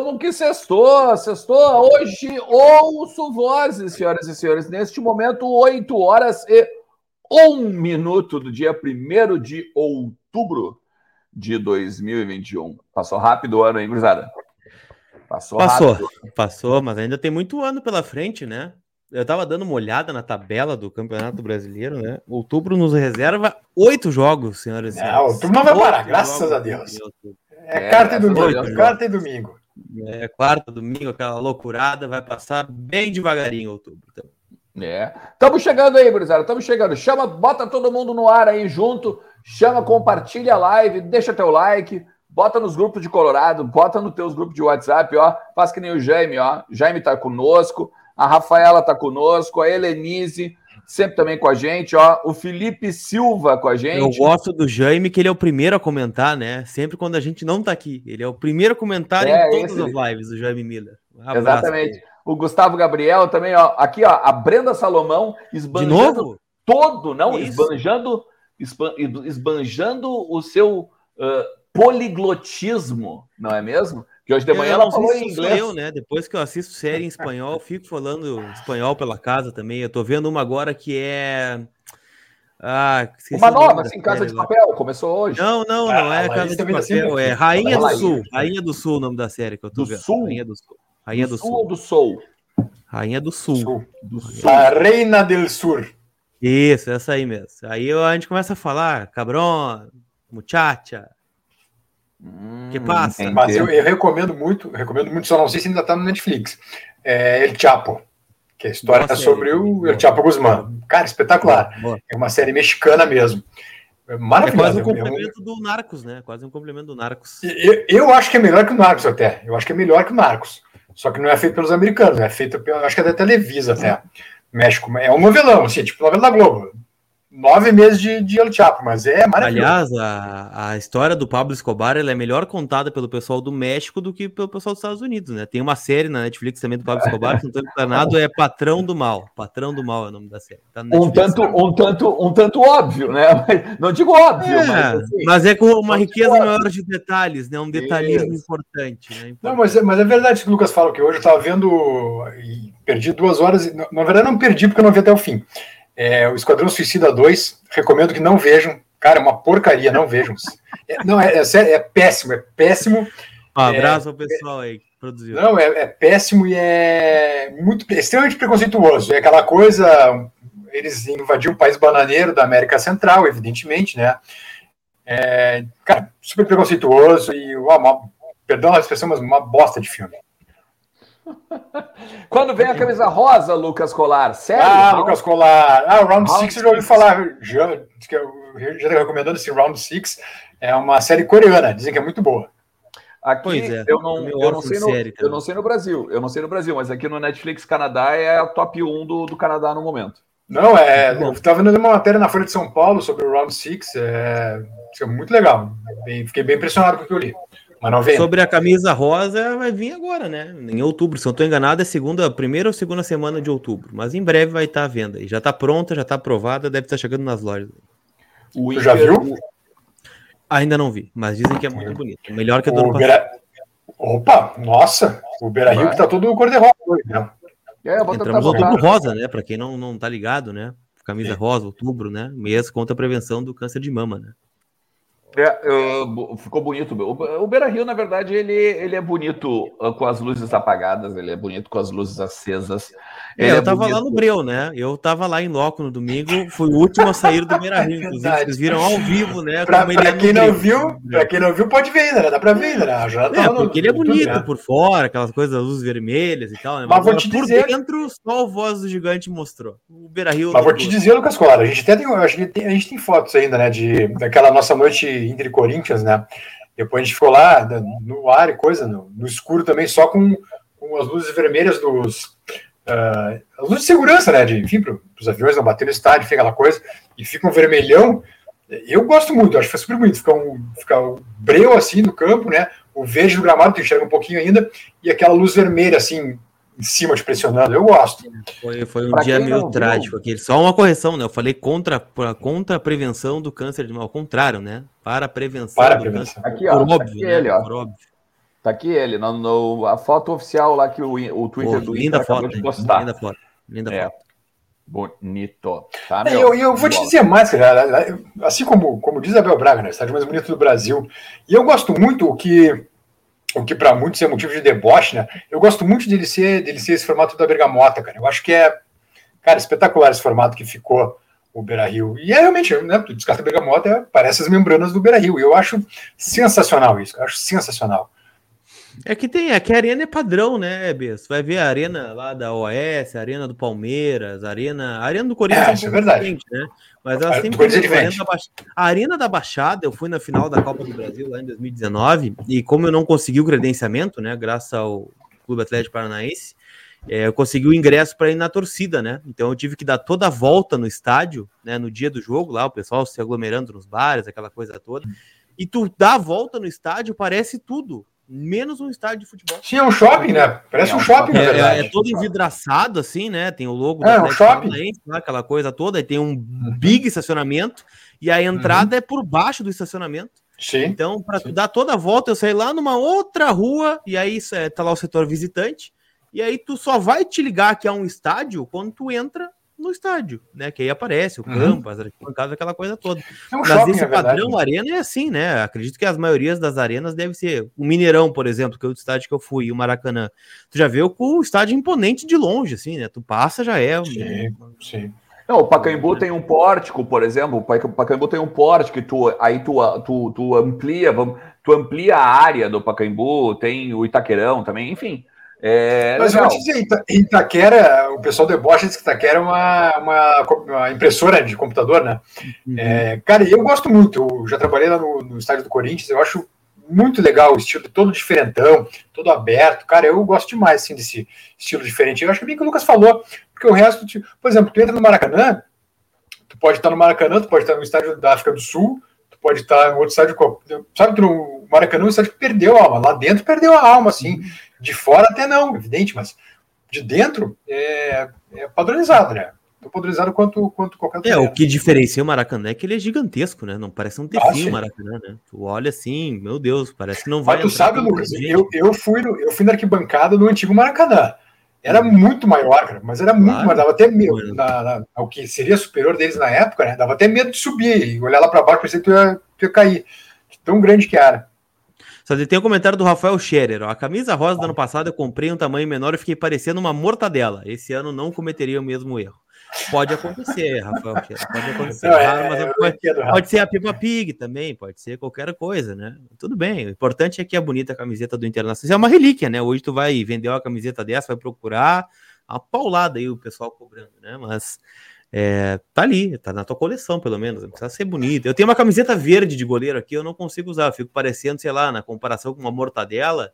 Vamos que sextou, sextou. Hoje ouço vozes, senhoras e senhores. Neste momento, 8 horas e 1 minuto do dia 1 de outubro de 2021. Passou rápido o ano, hein, gurizada? Passou, passou, rápido. passou, mas ainda tem muito ano pela frente, né? Eu tava dando uma olhada na tabela do Campeonato Brasileiro, né? Outubro nos reserva oito jogos, senhoras e senhores. É, outubro não vai parar, graças a Deus. É, é quarta e domingo, quarta e domingo. É, quarta, domingo, aquela loucurada, vai passar bem devagarinho outubro. Então. É. Estamos chegando aí, gurizada. Estamos chegando. Chama, bota todo mundo no ar aí junto. Chama, compartilha a live, deixa teu like, bota nos grupos de Colorado, bota nos teus grupos de WhatsApp, ó. Faz que nem o Jaime, ó. Jaime tá conosco, a Rafaela tá conosco, a Helenise sempre também com a gente, ó. O Felipe Silva com a gente. Eu gosto do Jaime, que ele é o primeiro a comentar, né? Sempre quando a gente não tá aqui. Ele é o primeiro a comentar é, em todas esse... as lives, o Jaime Miller. Um Exatamente. O Gustavo Gabriel também, ó. Aqui, ó, a Brenda Salomão esbanjando todo, não, Isso. esbanjando, esbanjando o seu uh, poliglotismo, não é mesmo? Que hoje de manhã ela falou em inglês. Eu, né? Depois que eu assisto série em espanhol, fico falando espanhol pela casa também. Eu tô vendo uma agora que é. Ah, uma nova, assim, Casa de Papel, começou hoje. Não, não, não ah, é Casa de Papel, assim, é Rainha do Sul. Rainha do Sul o nome da série que eu tô do vendo. Sul? Rainha do Sul. Rainha do, do Sul. ou do Sul? Rainha do Sul. Sul. Do Sul. A Reina del Sur. Isso, essa aí mesmo. Aí a gente começa a falar, cabrão, muchacha, Hum, que passa. Mas eu, eu, recomendo muito, recomendo muito, só não sei se ainda está no Netflix. É El Chapo, que é a história Nossa, sobre é, o El Chapo Guzmán. Cara, espetacular. Boa. É uma série mexicana mesmo. É maravilhoso. É quase um complemento do Narcos, né? Quase um complemento do Narcos. Eu, eu acho que é melhor que o Narcos até. Eu acho que é melhor que o Narcos. Só que não é feito pelos americanos, é feito, pela, acho que é da Televisa até. México. É um novelão, assim, tipo novela da Globo nove meses de, de El Chapo, mas é maravilhoso. Aliás, a, a história do Pablo Escobar é melhor contada pelo pessoal do México do que pelo pessoal dos Estados Unidos, né? Tem uma série na Netflix também do Pablo Escobar, se não estou enganado, é Patrão do Mal. Patrão do Mal é o nome da série. Tá um, tanto, um, tanto, um tanto óbvio, né? Não digo óbvio, é, mas, assim, mas, é com uma riqueza óbvio. maior de detalhes, né? Um detalhismo Isso. importante, né? importante. Não, mas, é, mas é verdade que o Lucas fala que hoje eu estava vendo e perdi duas horas. Na verdade, não perdi porque eu não vi até o fim. É, o Esquadrão Suicida 2, recomendo que não vejam. Cara, é uma porcaria, não vejam. É, não, é, é, é, péssimo, é péssimo. Um abraço ao pessoal aí que produziu. Não, é, é péssimo e é muito extremamente preconceituoso. É aquela coisa, eles invadiram o país bananeiro da América Central, evidentemente, né? É, cara, super preconceituoso e, uma, perdão a expressão, mas uma bosta de filme. Quando vem a camisa rosa, Lucas Colar? Sério? Ah, não? Lucas Colar. Ah, Round 6 eu já ouvi falar. Já, já está recomendando esse Round 6. É uma série coreana, dizem que é muito boa. Aqui é, eu, não, eu, não sei no, eu não sei no Brasil, eu não sei no Brasil, mas aqui no Netflix Canadá é a top 1 do, do Canadá no momento. Não, é. Eu estava vendo uma matéria na Folha de São Paulo sobre o Round 6. É, é muito legal. Bem, fiquei bem impressionado com o que eu li. Sobre a camisa rosa, vai vir agora, né? Em outubro, se eu não estou enganado, é segunda, primeira ou segunda semana de outubro. Mas em breve vai estar à venda. E já está pronta, já está aprovada, deve estar chegando nas lojas. O Inter, já viu? Ainda não vi, mas dizem que é muito bonito. Melhor que a do ano Beira... Opa, nossa, o Beira Rio que tá todo cor-de-rosa né? É, Entramos outubro rosa, né? Para quem não, não tá ligado, né? Camisa rosa, outubro, né? Mês contra a prevenção do câncer de mama, né? É, uh, ficou bonito. O, Beira Rio, na verdade, ele, ele é bonito uh, com as luzes apagadas, ele é bonito com as luzes acesas. É, eu é tava bonito. lá no Breu, né? Eu tava lá em loco no domingo, fui o último a sair do Beira Rio, inclusive. Vocês viram ao vivo, né? Pra, pra é quem não viu, pra quem não viu, pode ver ainda, né? Dá pra ver ainda, né? Já é, porque no, ele é bonito né? por fora, aquelas coisas, luzes vermelhas e tal, né? Mas, Mas vou te por dizer... dentro, só o voz do gigante mostrou. O Beira Rio. Mas vou te dizer, Lucas Colar, a gente até tem, a gente tem, a gente tem fotos ainda, né? De, daquela nossa noite entre Corinthians, né? Depois a gente ficou lá no ar e coisa, no, no escuro também, só com, com as luzes vermelhas dos. Uh, as luzes de segurança, né? De, enfim, para os aviões não bater no estádio, fica aquela coisa, e fica um vermelhão. Eu gosto muito, acho que foi super bonito. Fica um, fica um breu assim no campo, né? O verde do gramado, tu enxerga um pouquinho ainda, e aquela luz vermelha, assim, em cima te pressionando. Eu gosto. Foi, foi um pra dia meio trágico aqui. Só uma correção, né? Eu falei contra, contra a prevenção do câncer de mal. Ao contrário, né? Para a prevenção Para a prevenção. Câncer, aqui, ó, por óbvio, aqui né? ele, ó. Por óbvio. Tá aqui ele, no, no- a foto oficial lá que o, o Twitter Pô, do linda Inter acabou foto, de postar. linda foto, linda É. foto. Bonito. Tá, E meu? eu, eu vou te dizer mais, cara. Assim como, como diz Abel Braga, né? O estádio mais bonito do Brasil. E eu gosto muito que, o que para muitos é motivo de deboche, né? Eu gosto muito dele ser, dele ser esse formato da Bergamota, cara. Eu acho que é, cara, espetacular esse formato que ficou o Beira Rio. E é realmente, né? Tu descarta a Bergamota, é, parece as membranas do Beira Rio. E eu acho sensacional isso, eu acho sensacional. É que tem, é que a arena é padrão, né, Bess? Vai ver a arena lá da OS, a arena do Palmeiras, a arena. A arena do Corinthians É, isso é pouco verdade. né? Mas ela sempre é teve a, arena diferente. da Baix- a arena da Baixada, eu fui na final da Copa do Brasil lá em 2019, e como eu não consegui o credenciamento, né? Graças ao Clube Atlético Paranaense, é, eu consegui o ingresso para ir na torcida, né? Então eu tive que dar toda a volta no estádio, né? No dia do jogo, lá, o pessoal se aglomerando nos bares, aquela coisa toda. E tu dá a volta no estádio, parece tudo, menos um estádio de futebol. Sim, é um shopping, né? Parece É um shopping, na É, verdade. é, é todo envidraçado, assim, né? Tem o logo É, um shopping. Lá, aquela coisa toda, e tem um big estacionamento, e a entrada é por baixo do estacionamento. Sim. Então, para dar toda a volta, eu saí lá numa outra rua, e aí tá lá o setor visitante, e aí tu só vai te ligar que é um estádio quando tu entra no estádio, né? Que aí aparece o Uhum. campo, as arquibancadas, aquela coisa toda. É um Mas shopping, esse padrão arena é assim, né? Acredito que as maiorias das arenas devem ser. O Mineirão, por exemplo, que é o estádio que eu fui, o Maracanã. Tu já vê o, o estádio imponente de longe, assim, né? Tu passa, já é. Sim, sim. Não, o Pacaembu tem um pórtico, por exemplo. O Paca- Pacaembu tem um pórtico, tu, aí tu, tu, tu amplia, vamos, tu amplia a área do Pacaembu, tem o Itaquerão também, enfim. É Mas eu legal. vou te dizer, Ita- Itaquera, o pessoal debocha diz que Itaquera é uma, uma, uma impressora de computador, né? Uhum. É, cara, eu gosto muito, eu já trabalhei lá no, no estádio do Corinthians, eu acho muito legal o estilo todo diferentão, todo aberto. Cara, eu gosto demais assim, desse estilo diferente. Eu acho que bem que o Lucas falou, porque o resto, tipo, por exemplo, tu entra no Maracanã, tu pode estar no Maracanã, tu pode estar no estádio da África do Sul, tu pode estar no outro estádio, sabe que no Maracanã é um estádio que perdeu a alma, lá dentro perdeu a alma, assim, de fora até não, evidente, mas de dentro é, é padronizado, né? Tão padronizado quanto, quanto qualquer outro. É, o que diferencia o Maracanã é que ele é gigantesco, né? Não parece um ter Ah, fim sim. o Maracanã, né? Tu olha assim, meu Deus, parece que não vai. Mas tu sabe, Lucas, gente. eu, eu, fui no, eu fui na arquibancada no antigo Maracanã. Era muito maior, cara, mas era muito Claro. maior. Dava até medo. Mano. Na, na, ao que seria superior deles na época, né? Dava até medo de subir e olhar lá para baixo, parecia que tu ia, tu ia cair. De Tão grande que era. Só tem um comentário do Rafael Scherer. Ó. A camisa rosa do ano passado eu comprei um tamanho menor e fiquei parecendo uma mortadela. Esse ano não cometeria o mesmo erro. Pode acontecer, Rafael Scherer. Pode acontecer. Não, Raro, é, mas eu pode, pode ser a Peppa Pig também, pode ser qualquer coisa, né? Tudo bem. O importante é que a bonita camiseta do Internacional. Isso é uma relíquia, né? Hoje tu vai vender uma camiseta dessa, vai procurar a paulada aí o pessoal cobrando, né? Mas é, tá ali, tá na tua coleção, pelo menos. Não precisa ser bonita. Eu tenho uma camiseta verde de goleiro aqui, eu não consigo usar. Eu fico parecendo, sei lá, na comparação com uma mortadela,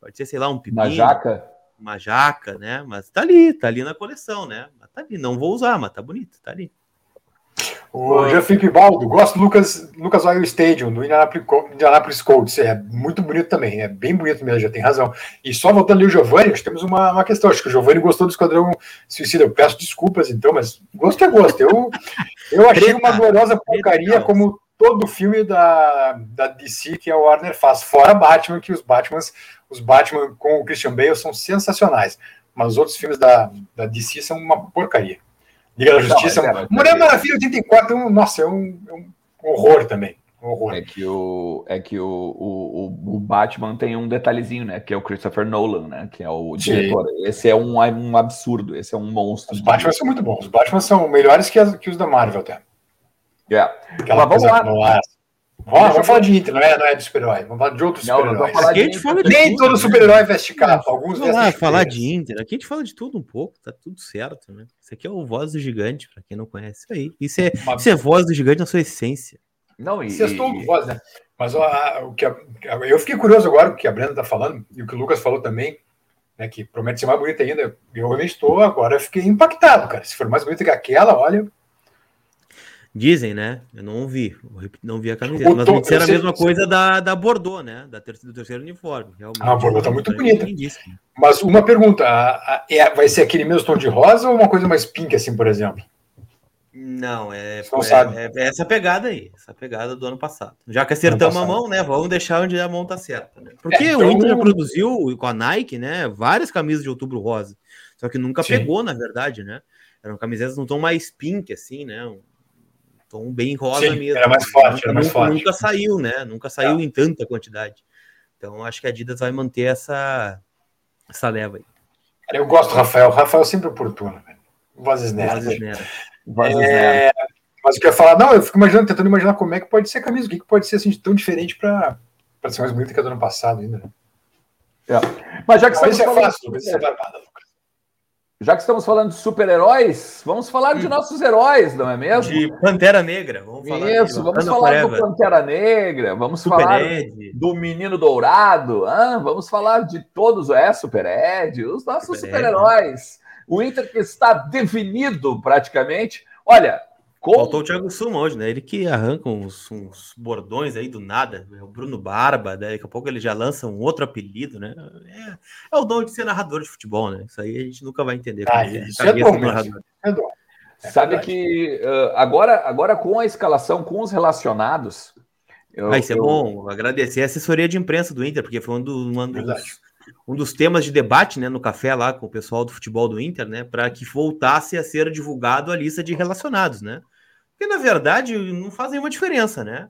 pode ser, sei lá, um pepino, Na jaca. uma jaca, né? Mas tá ali, tá ali na coleção, né? Mas tá ali, não vou usar, mas tá bonito, tá ali. O Jean-Philippe Baldo, gosto do Lucas, Lucas Oil Stadium, do Indianapolis, Co- Indianapolis Colts. É muito bonito também, é bem bonito mesmo, já tem razão. E só voltando ali o Giovanni, acho que temos uma, uma questão. Acho que o Giovanni gostou do Esquadrão Suicida. Eu peço desculpas, então, mas gosto é gosto. Eu, eu achei uma gloriosa porcaria, como todo filme da, da DC que a Warner faz. Fora Batman, que os Batmans, os Batman com o Christian Bale são sensacionais. Mas os outros filmes da, da DC são uma porcaria. Liga da Justiça. é cara, Mulher Maravilha 84, é um, nossa, é um, é um horror também. Um horror. É que o, é que o, o, o- Batman tem um detalhezinho, né? Que é o Christopher Nolan, né? Que é o Sim. diretor. Esse é um, um absurdo, esse é um monstro. Os Batman são muito bons. Os Batman são melhores que, as- que os da Marvel até. É. Aquela Mas vamos lá. Vamos, vamos falar de Inter, não é, não é de super-herói. Vamos falar de outros super-heróis. Nem tudo, todo né? super-herói veste capa, alguns Vamos lá, falar de Inter. Aqui a gente fala de tudo um pouco, tá tudo certo, né? Isso aqui é o Voz do Gigante, pra quem não conhece. Isso aí. Isso é, Uma- isso é Voz do Gigante na sua essência. Não, e, Sextou com voz, né? Mas ó, a- o que a- eu fiquei curioso agora, o que a Brenda tá falando, e o que o Lucas falou também, né, que promete ser mais bonita ainda. Eu realmente estou agora, eu fiquei impactado, cara. Se for mais bonita que aquela, olha, Dizem, né? Eu não vi, eu não vi a camiseta. O Mas me disseram a mesma coisa da, da Bordeaux, né? Da ter, do terceiro uniforme. Realmente, Ah, a Bordeaux tá muito pra bonita. Mas uma pergunta, a- a- é- vai ser aquele mesmo tom de rosa ou uma coisa mais pink, assim, por exemplo? Não, é, não é, é, essa pegada aí, essa pegada do ano passado. Já que acertamos a mão, né? Vamos deixar onde a mão tá certa. Né? Porque é, então... o Inter já produziu com a Nike, né? Várias camisas de outubro rosa. Só que nunca Sim. pegou, na verdade, né? Eram camisetas num tom mais pink, assim, né? Um tom bem rosa Sim, mesmo. Era mais forte, era mais nunca, forte. Nunca saiu, né? Nunca saiu é. em tanta quantidade. Então acho que a Adidas vai manter essa, essa leva aí. Eu gosto do Rafael. O Rafael é sempre oportuno, velho. Vozes neras. É, mas o que eu ia falar, não, eu fico imaginando, tentando imaginar como é que pode ser a camisa, o que, que pode ser assim, tão diferente para ser mais bonita que a do ano passado ainda. Né? É. Mas já que estamos é fácil, Lucas, é barbada, Lucas. Já que estamos falando de super-heróis, vamos falar de nossos heróis, não é mesmo? De Pantera Negra. Vamos falar Isso, vamos falar Forever. do Pantera Negra, vamos Super falar Ed. do Menino Dourado, ah, vamos falar de todos, é, Super Ed, os nossos super-heróis. O Inter que está definido praticamente. Olha, como... Faltou o Thiago Suma hoje, né? Ele que arranca uns, uns, bordões aí do nada, é o Bruno Barba, né? daqui a pouco ele já lança um outro apelido, né? É, é o dom de ser narrador de futebol, né? Isso aí a gente nunca vai entender. Ah, isso é bom, é dom. É Sabe que uh, agora, agora com a escalação, com os relacionados. Eu, ah, isso é eu... é bom. Agradecer a assessoria de imprensa do Inter, porque foi um, do, um dos, um dos temas de debate né, no café lá com o pessoal do futebol do Inter, né? Para que voltasse a ser divulgado a lista de relacionados, né? Porque, na verdade, não faz nenhuma diferença, né?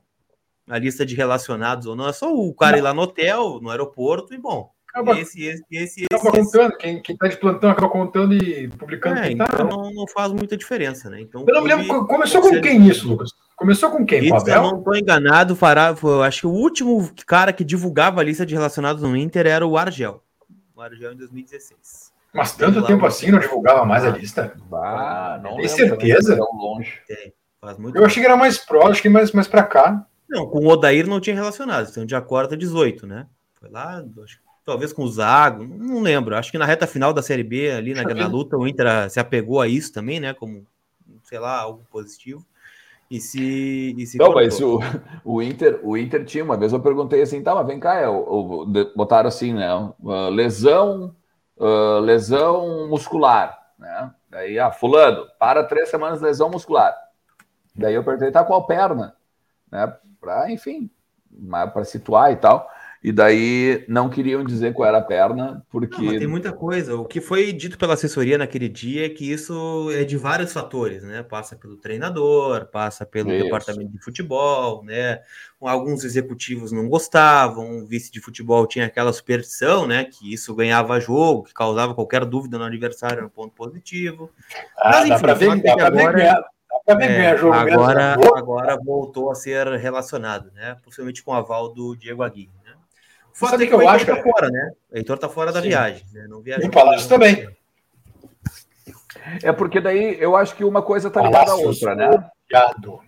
A lista de relacionados ou não. É só o cara ir lá no hotel, no aeroporto e, bom, acaba, esse, esse, esse, acaba esse, contando, quem, quem tá de plantão acaba contando e publicando. É, então tá, não, não, faz muita diferença, né? Então, eu não me lembro, começou com quem isso, Lucas? Começou com quem? Isso, eu não estou enganado, fará, foi, acho que o último cara que divulgava a lista de relacionados no Inter era o Argel. O Argel em 2016. Mas tanto tempo assim não divulgava mais a lista? Ah, não Tem certeza? Longe. Tem. eu achei que era mais próximo, acho que mais, mais para cá. Não, com o Odair não tinha relacionado, então de acordo 18, né? Foi lá, acho, talvez com o Zago, não lembro. Acho que na reta final da Série B, ali na, na luta, o Inter se apegou a isso também, né? Como, sei lá, algo positivo. E se. E se não, mas o, o, Inter, o Inter tinha, uma vez eu perguntei assim, tá, mas vem cá, é, o, botaram assim, né? Uh, lesão, uh, lesão muscular, né? Daí, ah, fulano, para três semanas lesão muscular. Daí eu perguntei, tá qual perna? Né? Para, enfim, para situar e tal. E daí não queriam dizer qual era a perna, porque. Não, tem muita coisa. O que foi dito pela assessoria naquele dia é que isso é de vários fatores, né? Passa pelo treinador, passa pelo isso. departamento de futebol, né? Alguns executivos não gostavam, o vice de futebol tinha aquela superstição, né? Que isso ganhava jogo, que causava qualquer dúvida no adversário, era um ponto positivo. Ah, Mas enfim, dá pra ver, dá pra ver ganhar. É, agora, agora voltou a ser relacionado, né? Possivelmente com o aval do Diego Aguirre. Fato Sabe é que, eu acho que tá fora, né? O Heitor tá fora da Sim. viagem, né? Não viajou. E o Palácio também. É porque daí eu acho que uma coisa tá ligada à outra, né? Obrigado.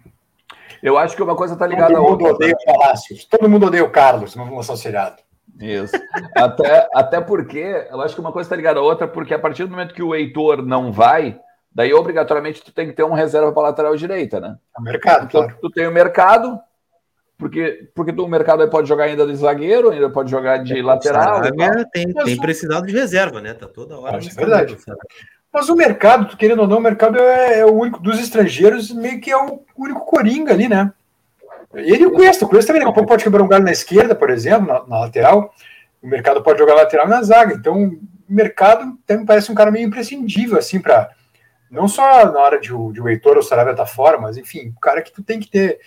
Eu acho que uma coisa tá ligada à outra. Todo mundo odeia o Palácios. Todo mundo odeia o Carlos, não vamos seriado. Isso. até, até porque eu acho que uma coisa está ligada à outra, porque a partir do momento que o Heitor não vai, daí obrigatoriamente tu tem que ter um reserva para lateral direita, né? O mercado, então, claro. Tu tem o mercado, porque, porque o mercado pode jogar ainda de zagueiro, ainda pode jogar de é, lateral. Tem, tem precisado de reserva, né? Tá toda hora. É verdade. Mas o mercado, querendo ou não, o mercado é, é, o único dos estrangeiros, meio que é o único coringa ali, né? Ele e o Cuesta. O Cuesta também daqui pode quebrar um galho na esquerda, por exemplo, na, na, lateral. O mercado pode jogar lateral na zaga. Então, o mercado também parece um cara meio imprescindível, assim, para não só na hora de, de o Heitor ou o Saravia estar tá fora, mas enfim, o cara que tu tem que ter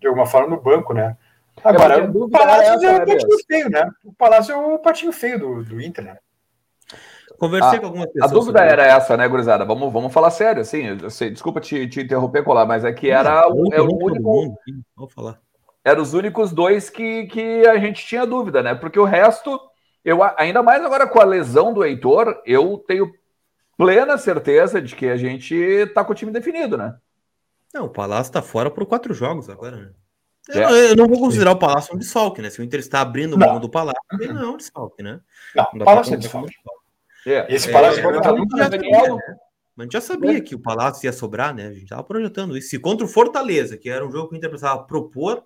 de alguma forma no banco, né? Agora, o Palácio é, é o patinho feio, né? O Palácio é o patinho feio do, do Inter, né? Conversei a, com algumas pessoas. A dúvida era essa, né, gurizada? Vamos, vamos falar sério, assim. Eu sei, desculpa te, te interromper, Colar, mas é que era, o, é o único. Vou falar. Eram os únicos dois que, que a gente tinha dúvida, né? Porque o resto, eu ainda mais agora com a lesão do Heitor, eu tenho plena certeza de que a gente tá com o time definido, né? Não, o Palácio tá fora por quatro jogos agora, né? Eu, é. eu, não vou considerar o Palácio um desfalque, né? Se o Inter está abrindo mão do Palácio, ele não é um desfalque, né? Não, não o Palácio é desfalque. É. Esse Palácio é, pode estar muito né? Mas a gente já sabia é. que o Palácio ia sobrar, né? A gente estava projetando isso. E contra o Fortaleza, que era um jogo que o Inter precisava propor,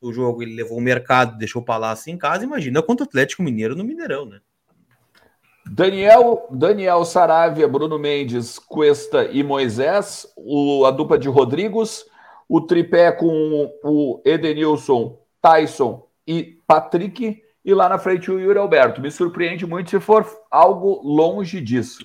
o jogo ele levou o mercado, deixou o Palácio em casa, imagina contra o Atlético Mineiro no Mineirão, né? Daniel, Daniel Saravia, Bruno Mendes, Cuesta e Moisés, o, a dupla de Rodrigos, o tripé com o Edenilson, Tyson e Patrick, e lá na frente o Yuri Alberto. Me surpreende muito se for algo longe disso.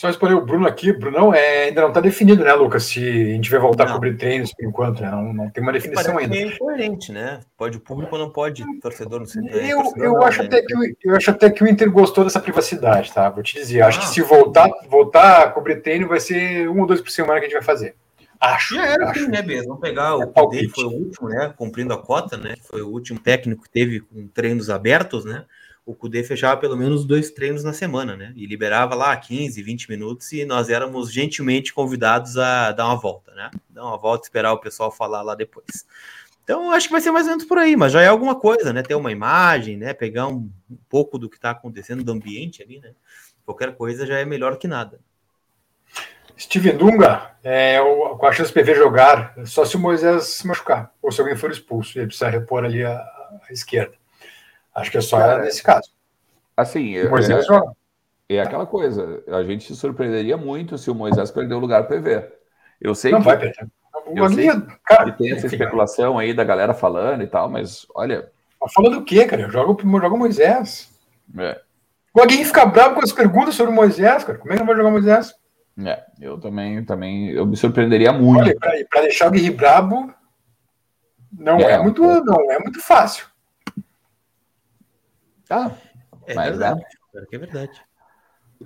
Só escolher o Bruno aqui, Brunão, é, ainda não está definido, né, Lucas? Se a gente vai voltar não. a cobrir treinos por enquanto, né? Não, não tem uma definição ainda. É incoerente, né? Pode o público não pode, torcedor não sei. Eu, eu, não, acho né? até que, eu acho até que o Inter gostou dessa privacidade, tá? Vou te dizer. Acho ah. que se voltar, voltar a cobrir treino, vai ser um ou dois por semana que a gente vai fazer. Acho. Já era acho. assim, né, Beza? Vamos pegar o é dele foi o último, né? Cumprindo a cota, né? Foi o último técnico que teve com treinos abertos, né? O Cudê fechava pelo menos dois treinos na semana, né? E liberava lá 15, 20 minutos e nós éramos gentilmente convidados a dar uma volta, né? Dar uma volta, esperar o pessoal falar lá depois. Então, acho que vai ser mais ou menos por aí, mas já é alguma coisa, né? Ter uma imagem, né? Pegar um, um pouco do que está acontecendo do ambiente ali, né? Qualquer coisa já é melhor que nada. Steven Dunga, é, o, com a chance do PV jogar, só se o Moisés se machucar, ou se alguém for expulso, ele precisa repor ali a, a esquerda. Acho que é só Cara, nesse caso. Assim, é, Moisés é, é, aquela coisa. A gente se surpreenderia muito se o Moisés perder o lugar para PV. Eu sei não que. vai perder. Eu sei cara, que tem essa especulação aí da galera falando e tal, mas olha. Falando o quê, cara? Joga, joga Moisés. É. Alguém fica bravo com as perguntas sobre Moisés, cara. Como é que não vai jogar Moisés? É, eu também, também eu me surpreenderia muito. Para deixar o Guerri brabo, não é, é muito, não é muito fácil. Ah, é mas, verdade. Né? É verdade.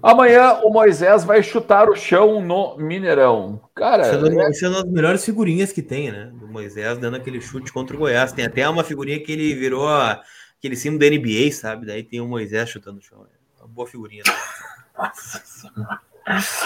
Amanhã o Moisés vai chutar o chão no Mineirão. Cara, essa é, essa é uma das melhores figurinhas que tem, né? Do Moisés dando aquele chute contra o Goiás. Tem até uma figurinha que ele virou aquele símbolo da NBA, sabe? Daí tem o Moisés chutando o chão. É uma boa figurinha. Nossa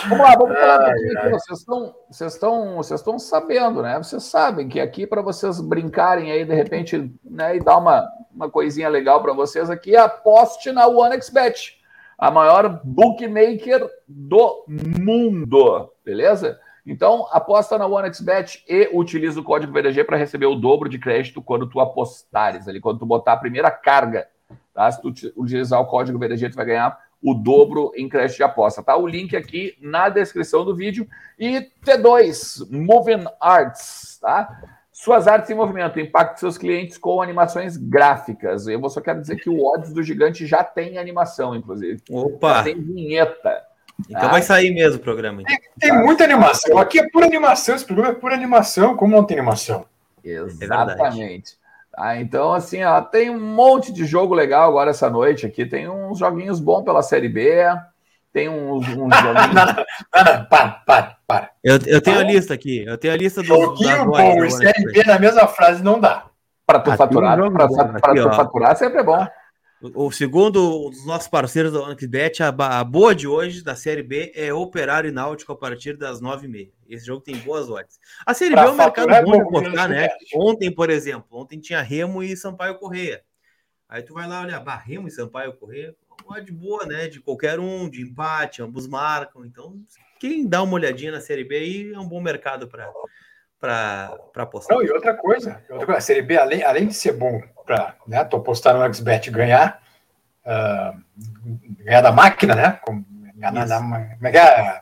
Vamos lá, vamos falar ai, aqui. Ai. Vocês estão, vocês estão, vocês estão sabendo, né? Vocês sabem que aqui para vocês brincarem aí de repente, né, e dar uma, uma coisinha legal para vocês aqui, aposte na OneXBet, a maior bookmaker do mundo, beleza? Então, aposta na OneXBet e utiliza o código VDG para receber o dobro de crédito quando tu apostares ali, quando tu botar a primeira carga, tá? Se tu utilizar o código VDG, tu vai ganhar o dobro em crédito de aposta, tá? O link aqui na descrição do vídeo. E T2, Moving Arts, tá? Suas artes em movimento, impacte seus clientes com animações gráficas. Eu só quero dizer que o Odds do Gigante já tem animação, inclusive. Opa! Já tem vinheta. Então tá? vai sair mesmo o programa. Então. Tem, tem muita animação. Aqui é pura animação, esse programa é pura animação. Como não tem animação? Exatamente. É ah, então, assim, ó, tem um monte de jogo legal agora essa noite aqui. Tem uns joguinhos bons pela Série B. Tem uns, uns joguinhos. não, não, não, para, para, para. Eu, eu tenho a lista aqui. Eu tenho a lista do. Joguinho bom e Série B na mesma frase não dá. Para tu ah, faturar, um para tu faturar sempre é bom. O segundo dos nossos parceiros da OneXBet, a, a boa de hoje da Série B é Operário e Náutico a partir das 9h30. Esse jogo tem boas odds. A Série pra B é um mercado é bom de apostar, né? Ontem, por exemplo, ontem tinha Remo e Sampaio Correia. Aí tu vai lá olhar, bah, Remo e Sampaio Correia, uma odd boa, né? De qualquer um, de empate, ambos marcam. Então, quem dá uma olhadinha na Série B aí é um bom mercado para para apostar. Não, e outra coisa, outra coisa, a Série B, além, além de ser bom para né, tu apostar no XBet ganhar, uh, ganhar da máquina, né? Como, ganhar na, como é que é?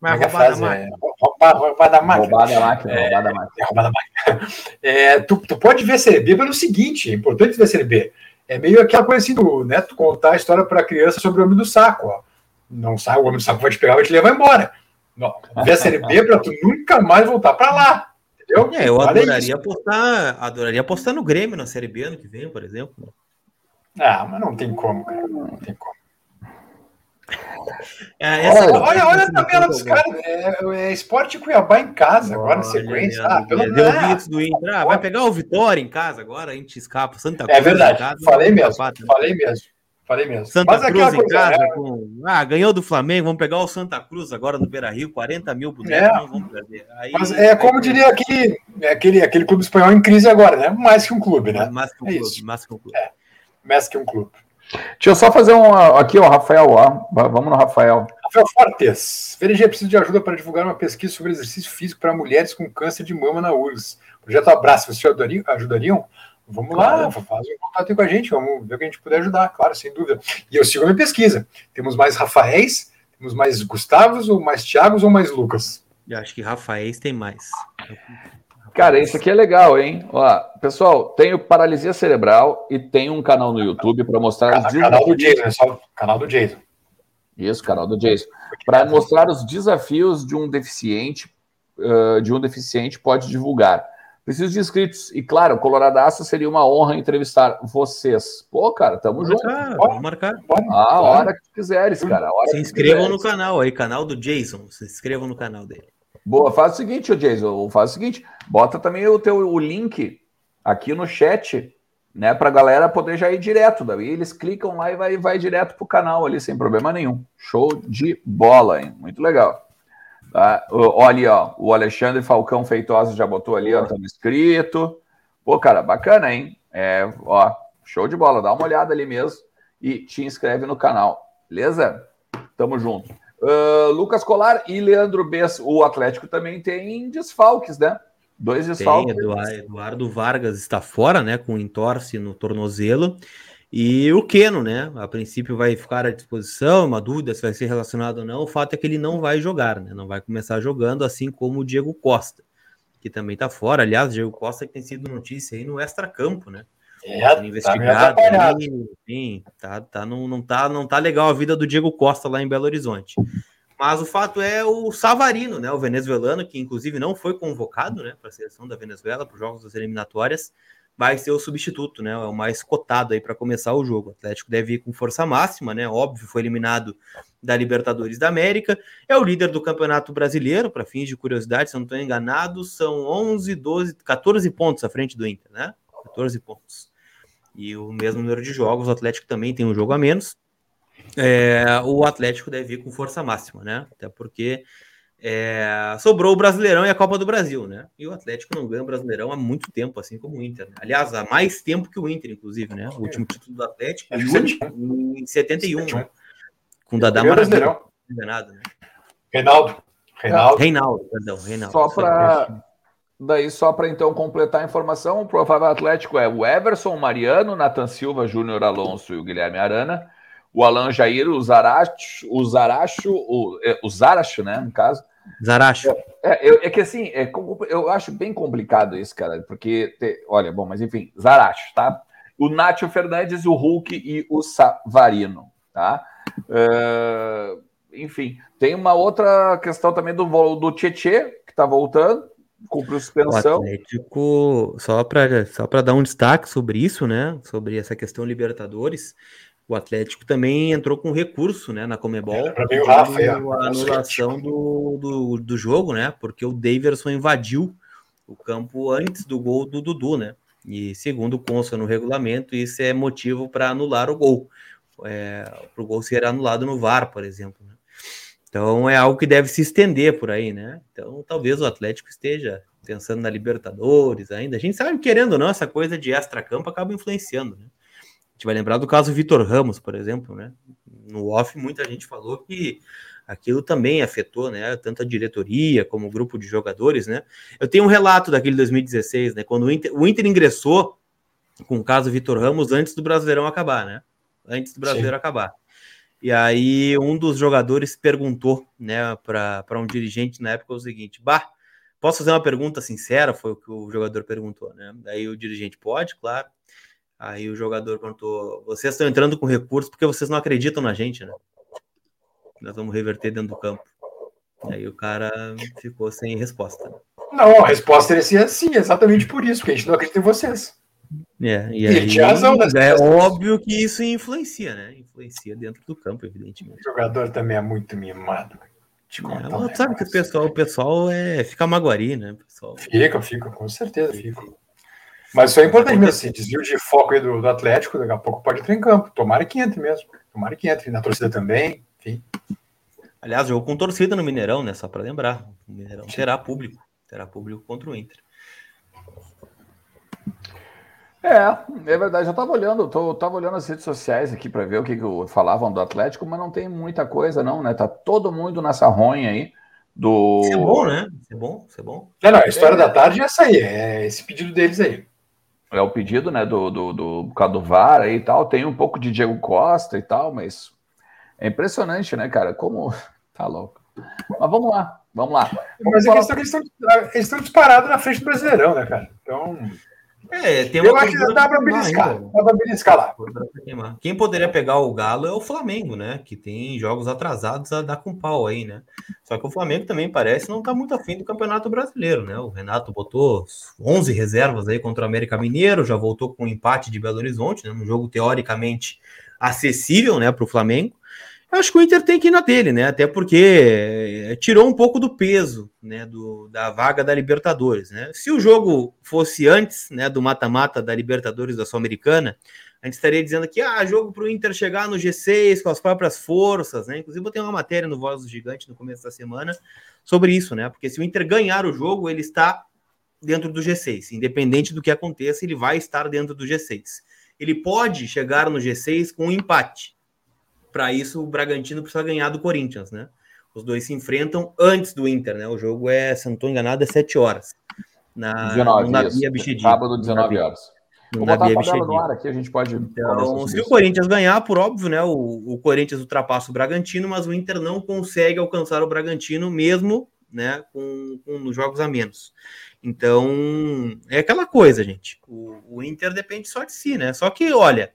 Como é que é frase? É, roubar, roubar da máquina. Roubar da máquina, é, roubar da máquina. É, roubar da máquina. É, tu, tu pode ver a Série B pelo seguinte, é importante ver a Série B. É meio aquela coisa assim do, né, tu contar a história para a criança sobre o homem do saco, ó. Não sabe, o homem do saco vai te pegar, vai te levar embora. Não, ver a Série B para tu nunca mais voltar para lá. Entendeu? É, eu adoraria apostar, adoraria apostar no Grêmio na Série B ano que vem, por exemplo. Ah, mas não tem como, cara. Não tem como. É, olha, olha, olha a tabela dos caras. É, é Esporte Cuiabá em casa, agora na sequência. Ah, pelo grito do Inter. Ah, vai pegar o Vitória em casa agora, a gente escapa. Santa é Cruz. É verdade. Casa, falei mesmo. falei mesmo. Falei mesmo. Santa Mas Cruz em casa. É... Com... Ah, ganhou do Flamengo. Vamos pegar o Santa Cruz agora no Beira Rio. 40 mil bonecos. É. Não vamos perder. Aí, Mas é como aí... diria aquele, aquele, aquele clube espanhol em crise agora, né? Mais que um clube, né? Mais que um é clube. Mais que um clube. É. Mais que um clube. Deixa eu só fazer um aqui, ó, Rafael, ó. Vamos no Rafael. Rafael Fortes. VNG precisa de ajuda para divulgar uma pesquisa sobre exercício físico para mulheres com câncer de mama na URGS. Projeto Abraço, vocês ajudariam? ajudariam? Vamos claro. lá, faz um contato com a gente, vamos ver o que a gente puder ajudar, claro, sem dúvida. E eu sigo a minha pesquisa. Temos mais Rafaéis, temos mais Gustavos, ou mais Thiagos, ou mais Lucas? Eu acho que Rafaéis tem mais. Cara, isso aqui é legal, hein? Ó, pessoal, tenho paralisia cerebral e tem um canal no YouTube para mostrar os desafios. Canal do Jason, é só canal do Jason. Isso, canal do Jason. Para mostrar os desafios de um deficiente, uh, de um deficiente pode divulgar. Preciso de inscritos. E claro, Coloradaço seria uma honra entrevistar vocês. Pô, cara, tamo vamos junto. Marcar, vamos marcar. a hora que quiseres, cara. se inscrevam no canal aí, canal do Jason. Se inscrevam no canal dele. Boa, faz o seguinte, Jason, faz o seguinte, bota também o teu o link aqui no chat, né, pra galera poder já ir direto, daí eles clicam lá e vai, vai direto pro canal ali sem problema nenhum. Show de bola, hein? Muito legal. Tá? Olha ó, o Alexandre Falcão Feitosa já botou ali, ó, estamos inscrito. Pô, cara, bacana, hein? É, ó, show de bola, dá uma olhada ali mesmo e te inscreve no canal, beleza? Tamo junto. Uh, Lucas Colar e Leandro Bess, o Atlético também tem desfalques, né? Dois desfalques. Tem, Eduardo Vargas está fora, né? Com entorse no tornozelo. E o Keno, né? A princípio vai ficar à disposição, uma dúvida se vai ser relacionado ou não. O fato é que ele não vai jogar, né? Não vai começar jogando, assim como o Diego Costa, que também está fora. Aliás, o Diego Costa que tem sido notícia aí no extra-campo, né? É, tá investigado tá enfim, tá, tá, não, não, tá, não tá legal a vida do Diego Costa lá em Belo Horizonte. Mas o fato é o Savarino, né? O venezuelano, que inclusive não foi convocado né, para a seleção da Venezuela, para os jogos das eliminatórias, vai ser o substituto, né? É o mais cotado aí para começar o jogo. O Atlético deve ir com força máxima, né? Óbvio, foi eliminado da Libertadores da América. É o líder do Campeonato Brasileiro, para fins de curiosidade, se eu não estou enganado, são 11, 12, 14 pontos à frente do Inter, né? 14 pontos. E o mesmo número de jogos, o Atlético também tem um jogo a menos. É, o Atlético deve ir com força máxima, né? Até porque é, sobrou o Brasileirão e a Copa do Brasil, né? E o Atlético não ganha o Brasileirão há muito tempo, assim como o Inter. Né? Aliás, há mais tempo que o Inter, inclusive, né? O último título do Atlético em 71, né? Com o Dadá Maradona. Né? Reinaldo. Reinaldo. Reinaldo, perdão, Reinaldo. Só para Daí, só para então completar a informação, o provável Atlético é o Everson Mariano, Nathan Silva, Júnior Alonso e o Guilherme Arana, o Alan Jair, o Zaracho, o Zaracho, o, é, o Zaracho, né, no caso. Zaracho. É, é, é que assim, é, eu acho bem complicado isso, cara, porque, te, olha, bom, mas enfim, Zaracho, tá? O Nátio Fernandes, o Hulk e o Savarino, tá? Uh, enfim, tem uma outra questão também do, do Tietê, que tá voltando, cumpriu suspensão. O Atlético, só para só dar um destaque sobre isso, né? Sobre essa questão Libertadores, o Atlético também entrou com recurso né, na Comebol é, Rafa, é. a anulação do, do, do, jogo, né? Porque o Daverson invadiu o campo antes do gol do Dudu, né? E segundo consta no regulamento, isso é motivo para anular o gol. É, para o gol ser anulado no VAR, por exemplo. Né? Então é algo que deve se estender por aí, né? Então talvez o Atlético esteja pensando na Libertadores ainda. A gente sabe, querendo ou não, essa coisa de extra-campo acaba influenciando, né? A gente vai lembrar do caso Vitor Ramos, por exemplo, né? No off, muita gente falou que aquilo também afetou, né? Tanto a diretoria como o grupo de jogadores, né? Eu tenho um relato daquele 2016, né? Quando o Inter, o Inter ingressou com o caso Vitor Ramos antes do Brasileirão acabar, né? Antes do Brasileiro Sim. acabar. E aí um dos jogadores perguntou, né, para um dirigente na época o seguinte: Bah, posso fazer uma pergunta sincera? Foi o que o jogador perguntou, né? Daí o dirigente pode, claro. Aí o jogador perguntou: Vocês estão entrando com recurso porque vocês não acreditam na gente, né? Nós vamos reverter dentro do campo. Aí o cara ficou sem resposta. Não, a resposta era assim, sim, exatamente por isso, porque a gente não acredita em vocês. É, e aí, tinha razão É óbvio que isso influencia, né? Influencia dentro do campo, evidentemente. O jogador também é muito mimado. É, sabe que o pessoal, o pessoal é, fica maguari, né? Pessoal... Fica, fica, com certeza, fica. Mas isso é importante mesmo, assim, desvio de foco aí do, do, Atlético, daqui a pouco pode entrar em campo. Tomara que entre mesmo. Tomara que entre. Na torcida também, enfim. Aliás, jogo com torcida no Mineirão, né? Só para lembrar. O Mineirão terá público. Terá público contra o Inter. É, é verdade. Eu tava olhando, tô, tava olhando as redes sociais aqui para ver o que, que falavam do Atlético, mas não tem muita coisa, não, né? Tá todo mundo nessa ronha aí do. Isso é bom, né? Isso é bom, isso é bom. Não, não, a história é, da tarde é essa aí, é esse pedido deles aí. é o pedido, né, do, do, do, do, do VAR aí e tal. Tem um pouco de Diego Costa e tal, mas é impressionante, né, cara? Como. Tá louco. Mas vamos lá, vamos lá. Vamos mas a questão é que eles estão, eles estão disparados na frente do Brasileirão, né, cara? Então. É, tem uma eu acho que dá para beliscar. Dá para beliscar lá. Quem poderia pegar o Galo é o Flamengo, né? Que tem jogos atrasados a dar com pau aí, né? Só que o Flamengo também parece não tá muito afim do Campeonato Brasileiro, né? O Renato botou 11 reservas aí contra o América Mineiro, já voltou com um empate de Belo Horizonte, né? Um jogo teoricamente acessível, né, para o Flamengo. Eu acho que o Inter tem que ir na dele, né? Até porque eh, tirou um pouco do peso, né, do, da vaga da Libertadores, né? Se o jogo fosse antes, né, do mata-mata da Libertadores da Sul-Americana, a gente estaria dizendo que ah, jogo para o Inter chegar no G6 com as próprias forças, né? Inclusive, eu tenho uma matéria no Voz do Gigante no começo da semana sobre isso, né? Porque se o Inter ganhar o jogo, ele está dentro do G6. Independente do que aconteça, ele vai estar dentro do G6. Ele pode chegar no G6 com um empate para isso, o Bragantino precisa ganhar do Corinthians, né? Os dois se enfrentam antes do Inter, né? O jogo é, se não estou enganado, é 7 horas. Na, 19, na Bia Bichedi. Sábado, 19 horas. Vou botar a tabela no ar aqui, a gente pode... Então, se o Corinthians ganhar, por óbvio, né? O, o Corinthians ultrapassa o Bragantino, mas o Inter não consegue alcançar o Bragantino, mesmo né, com, com nos jogos a menos. Então, é aquela coisa, gente. O, o Inter depende só de si, né? Só que, olha,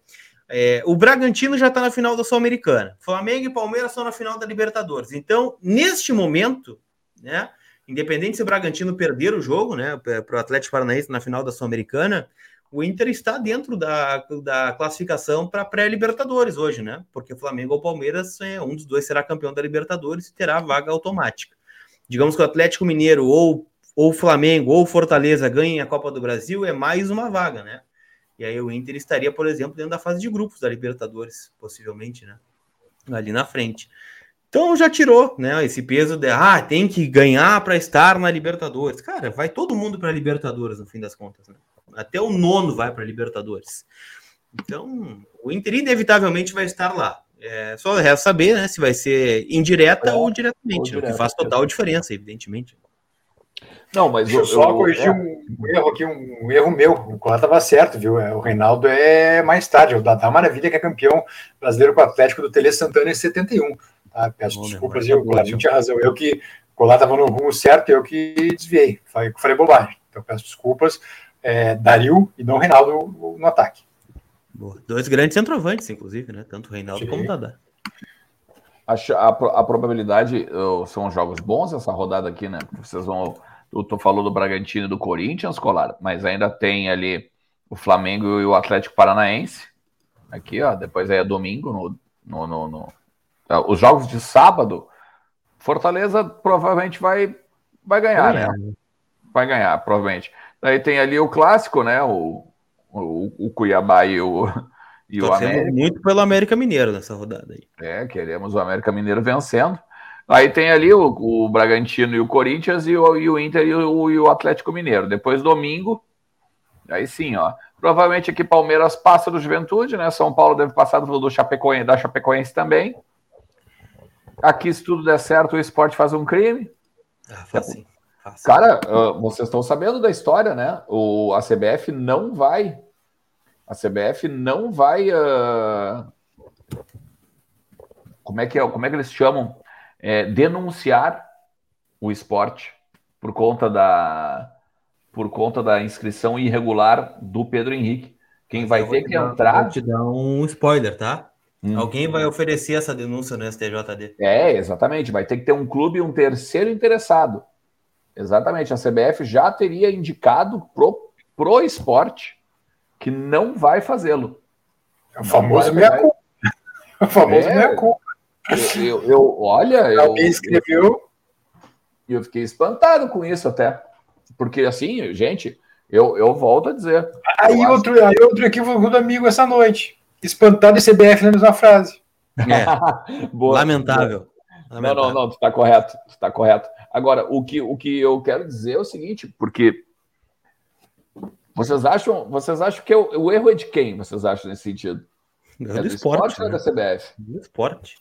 é, o Bragantino já está na final da Sul-Americana. Flamengo e Palmeiras estão na final da Libertadores. Então, neste momento, né, independente se o Bragantino perder o jogo, né, para o Atlético Paranaense na final da Sul-Americana, o Inter está dentro da, da classificação para pré-Libertadores hoje, né? Porque Flamengo ou Palmeiras, é, um dos dois será campeão da Libertadores e terá vaga automática. Digamos que o Atlético Mineiro ou ou Flamengo ou Fortaleza ganhem a Copa do Brasil, é mais uma vaga, né? E aí o Inter estaria, por exemplo, dentro da fase de grupos da Libertadores, possivelmente, né? Ali na frente. Então já tirou, né, esse peso de ah, tem que ganhar para estar na Libertadores. Cara, vai todo mundo para Libertadores no fim das contas, né? Até o nono vai para Libertadores. Então, o Inter inevitavelmente vai estar lá. É, só resta saber, né, se vai ser indireta é, ou diretamente, ou direto, que faz total diferença, evidentemente. Não, mas Deixa eu, só eu, corrigir é... um erro aqui, um erro meu. O Colar estava certo, viu? É, o Reinaldo é mais tarde. O Dadá Maravilha, que é campeão brasileiro com o Atlético do Tele Santana em 71. Tá? Peço Bom, desculpas? O Colar não tinha razão. Eu que. O Colar estava no rumo certo, eu que desviei. Falei, falei bobagem. Então peço desculpas. É, Dario e não Reinaldo no ataque. Boa. Dois grandes centroavantes, inclusive, né? Tanto o Reinaldo Sim. como o Dadá. A, a, a probabilidade são jogos bons essa rodada aqui, né? Vocês vão Tu, falou do Bragantino e do Corinthians, Colar, mas ainda tem ali o Flamengo e o Atlético Paranaense. Aqui, ó. Depois aí é domingo no, no, no, no... Ah, os jogos de sábado. Fortaleza provavelmente vai, vai ganhar, né? Vai ganhar, provavelmente. Daí tem ali o clássico, né? O, o, o Cuiabá e o, e o América. muito pelo América Mineiro nessa rodada aí. É, queremos o América Mineiro vencendo. Aí tem ali o, o Bragantino e o Corinthians e o, e o Inter e o, e o, Atlético Mineiro. Depois, domingo, aí sim, ó. Provavelmente aqui Palmeiras passa do Juventude, né? São Paulo deve passar do, do Chapecoense, da Chapecoense também. Aqui, se tudo der certo, o esporte faz um crime. Ah, fácil, fácil. Cara, uh, vocês estão sabendo da história, né? O, a CBF não vai. A CBF não vai. Uh, como, é que é, como é que eles chamam? É, denunciar o esporte por conta da por conta da inscrição irregular do Pedro Henrique. Quem vai ter que dar, entrar. Vou te dar um spoiler, tá? Hum. Alguém vai oferecer essa denúncia no STJD. É, exatamente. Vai ter que ter um clube e um terceiro interessado. Exatamente. A CBF já teria indicado pro, pro esporte que não vai fazê-lo. É o famoso meia-culpa. O famoso é, meia-culpa. Eu, eu, olha, Alguém eu, escreveu. E eu, eu fiquei espantado com isso até. Porque assim, gente, eu, eu volto a dizer. Aí outro, que... aí outro equívoco do amigo essa noite. Espantado e CBF na mesma frase. É. Boa, Lamentável. Lamentável. Não, não, não, tu tá correto, tu tá correto. Agora, o que, o que eu quero dizer é o seguinte, porque vocês acham, vocês acham que o, o erro é de quem? Vocês acham nesse sentido? É, é do, do esporte, esporte né? ou é da CBF? Do esporte.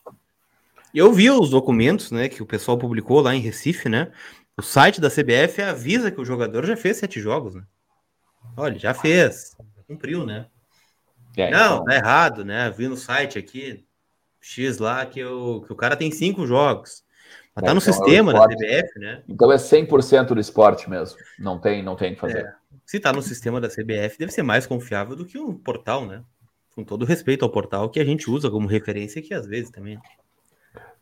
Eu vi os documentos, né, que o pessoal publicou lá em Recife, né? O site da CBF avisa que o jogador já fez sete jogos, né? Olha, já fez. Cumpriu, né? É, não, então... tá errado, né? Vi no site aqui, X lá, que o, que o cara tem cinco jogos. Mas tá no então sistema é da CBF, né? Então é 100% do esporte mesmo. Não tem, não tem que fazer. É. Se tá no sistema da CBF, deve ser mais confiável do que o portal, né? Com todo respeito ao portal que a gente usa como referência aqui às vezes também.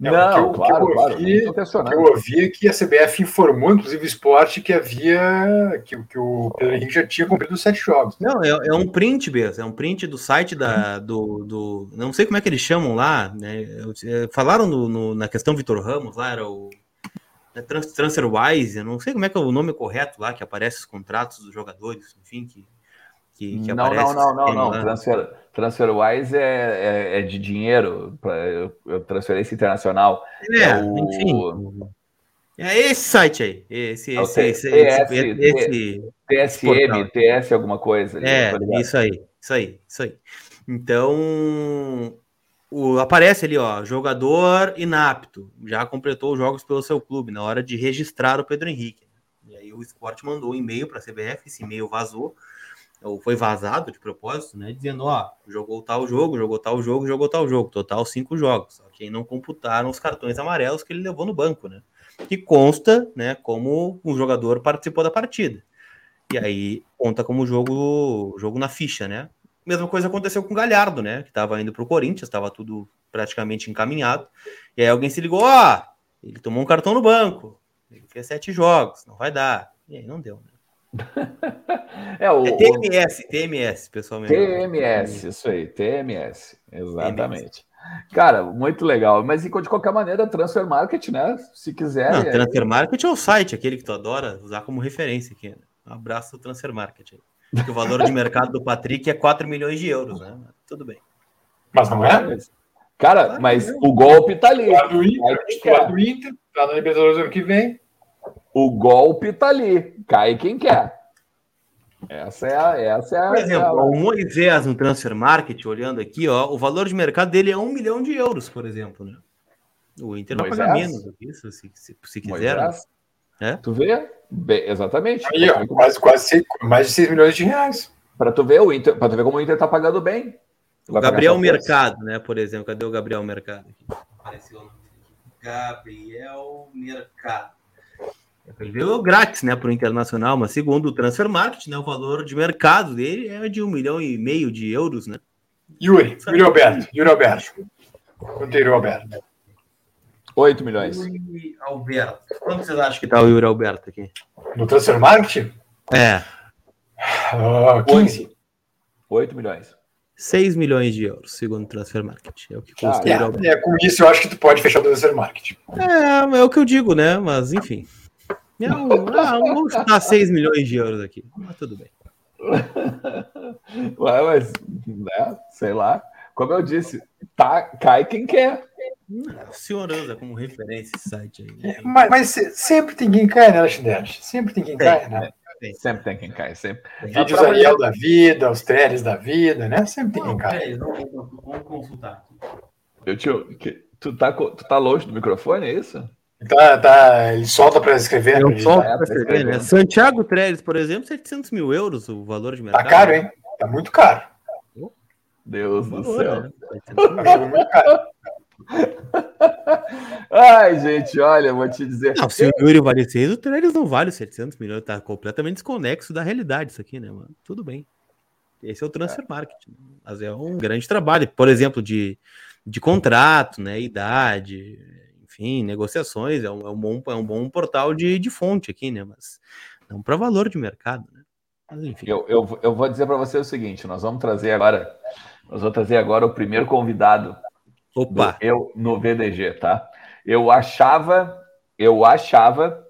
Não, não claro, que eu, claro. Que eu ouvi é que a CBF informou, inclusive o esporte, que havia. que, que o Pedro Henrique já tinha cumprido os sete jogos. Não, é, é um print, mesmo, é um print do site da, do, do. Não sei como é que eles chamam lá, né? É, falaram no, no, na questão Vitor Ramos, lá era o. É TransferWise, não sei como é que é o nome correto lá, que aparece os contratos dos jogadores, enfim, que que, que não, aparece. Não, não, não, não. Transfer, TransferWise é, é, é de dinheiro, para transferência internacional. É, é o... enfim. É esse site aí. Esse, é esse, esse, TS, esse, TSM, TS alguma coisa. Ali, é, isso aí, isso aí, isso aí. Então, o, aparece ali, ó, jogador inapto, já completou os jogos pelo seu clube, na hora de registrar o Pedro Henrique. E aí o esporte mandou um e-mail para a CBF, esse e-mail vazou, ou foi vazado de propósito, né? Dizendo, ó, jogou tal jogo, jogou tal jogo, jogou tal jogo, total cinco jogos. Só que não computaram os cartões amarelos que ele levou no banco, né? Que consta, né, como o jogador participou da partida. E aí conta como jogo, jogo na ficha, né? Mesma coisa aconteceu com o Galhardo, né? Que estava indo para o Corinthians, estava tudo praticamente encaminhado. E aí alguém se ligou, ó, ele tomou um cartão no banco, ele fez sete jogos, não vai dar. E aí não deu, né? É, o, é TMS, TMS, pessoalmente. TMS, isso aí, TMS, exatamente. TMS. Cara, muito legal. Mas de qualquer maneira, Transfer Market, né? Se quiser. Não, é... Transfer Market é o site, aquele que tu adora usar como referência aqui. Né? Um abraço do Transfer Market. Porque o valor de mercado do Patrick é 4 milhões de euros, né? Tudo bem. Mas não é? Cara, mas o golpe tá ali. Lá do Inter, do Inter, tá na Libertadores ano que vem. O golpe tá ali. Cai quem quer. Essa é a. Essa é a Por exemplo, a... o Moisés no Transfer Market, olhando aqui, ó, o valor de mercado dele é um milhão de euros, por exemplo. Né? O Inter vai pagar menos do que isso, se, se, se quiser. Né? É? Tu vê? Bem, exatamente. Aí, ó, quase, quase mais de 6 milhões de reais. Para tu ver o Inter, para tu ver como o Inter tá pagando bem. O Gabriel Mercado, né? Por exemplo, cadê o Gabriel Mercado? Aqui? o nome Gabriel Mercado. Ele veio grátis, né, para o Internacional, mas segundo o Transfer Market, né, o valor de mercado dele é de um milhão e meio de euros, né? Yuri, Yuri Alberto, Yuri Alberto. Quanto é Yuri Alberto? 8 milhões. Yuri Alberto. Quanto vocês acham que está o Yuri Alberto aqui? No Transfer Market? É. Uh, 15. 8 milhões. 6 milhões de euros, segundo o Transfer Market. É o que custa ah, é, é, com isso eu acho que tu pode fechar o Transfer Market. É, é o que eu digo, né? Mas enfim. Não, ah, vamos chutar 6 milhões de euros aqui. Mas tudo bem. Ué, mas, né, sei lá. Como eu disse, tá, cai quem quer. O senhor usa como referência esse site aí. Né? Mas, mas, sempre tem quem cai, né, Alexandre? Sempre tem quem tem, cai, né? Tem. Sempre tem quem cai, sempre. Vídeos Ariel da vida, os treles da vida, né? Sempre tem quem cai. Vamos consultar. Eu te, tu, tá, tu tá longe do microfone, é isso? Tá, tá, ele solta para escrever. Eu solto para escrever, né? Santiago Trellis, por exemplo, 700 mil euros o valor de mercado. Tá caro, hein? Tá muito caro. Deus do céu. Né? Tá muito caro. Ai, gente, olha, vou te dizer. Não, se o Yuri vale 6, o Trellis não vale 700 milhões. Tá completamente desconexo da realidade isso aqui, né, mano? Tudo bem. Esse é o transfer marketing. Mas é um grande trabalho, por exemplo, de, de contrato, né? Idade, enfim, negociações, é um, é um, bom, é um bom portal de, de fonte aqui, né? Mas não para valor de mercado, né? Mas, enfim. Eu, eu, eu vou dizer para você o seguinte: nós vamos trazer agora, nós vamos trazer agora o primeiro convidado Opa. eu no VDG, tá? Eu achava, eu achava,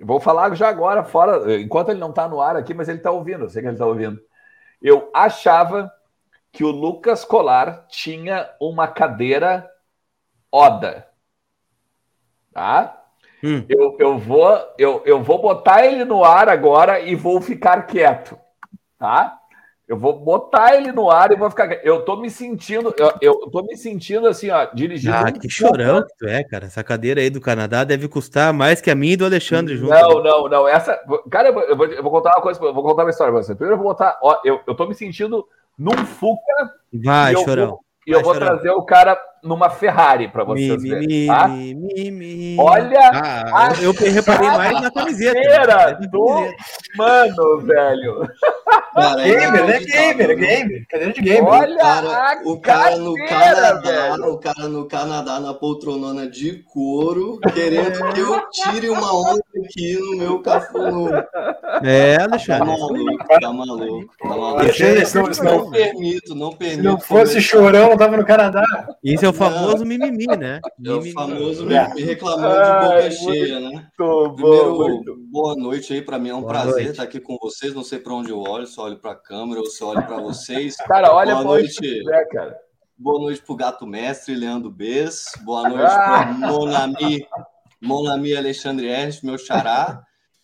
vou falar já agora, fora, enquanto ele não está no ar aqui, mas ele está ouvindo, eu sei que ele está ouvindo. Eu achava que o Lucas Colar tinha uma cadeira Oda tá? Hum. Eu, eu, vou, eu, eu vou botar ele no ar agora e vou ficar quieto, tá? Eu vou botar ele no ar e vou ficar. Eu tô me sentindo, eu, eu tô me sentindo assim, ó, dirigindo. Ah, que chorão que tu é, cara. Essa cadeira aí do Canadá deve custar mais que a minha e do Alexandre junto. Não, não, não. Essa. Cara, eu vou, eu vou contar uma coisa, eu vou contar uma história pra você. Primeiro eu vou botar. Ó, eu, eu tô me sentindo num Fuca. Vai, chorão. Vou, e eu vou chorão. trazer o cara numa Ferrari para vocês mi, verem, mi, tá? mi, Olha, ah, eu, eu reparei mais na camiseta. Do... Mano, velho. Cara, gamer, né? Gamer, gamer. Cadeira de gamer. Olha cara, o cara no Canadá, velho. o cara no Canadá na poltronona de couro, querendo que eu tire uma onda aqui no meu cafuno. É, Tá Alexandre. maluco, tá maluco, tá maluco. Alexandre, se não, Não, se não, permito, não permito. se não fosse chorão, não tava no Canadá. Isso é o famoso mimimi, né? É o Mimimi. famoso É. me reclamando de Ai, boca muito cheia, né? Muito Primeiro, bom, muito boa noite aí, para mim é um Boa prazer noite. estar aqui com vocês. Não sei para onde eu olho, se eu olho para a câmera ou se eu olho para vocês. Cara, olha boa noite, quiser, cara. boa noite pro Gato Mestre, Leandro Bess. Boa noite Ah! para Monami, Monami Alexandre Ernst, meu xará.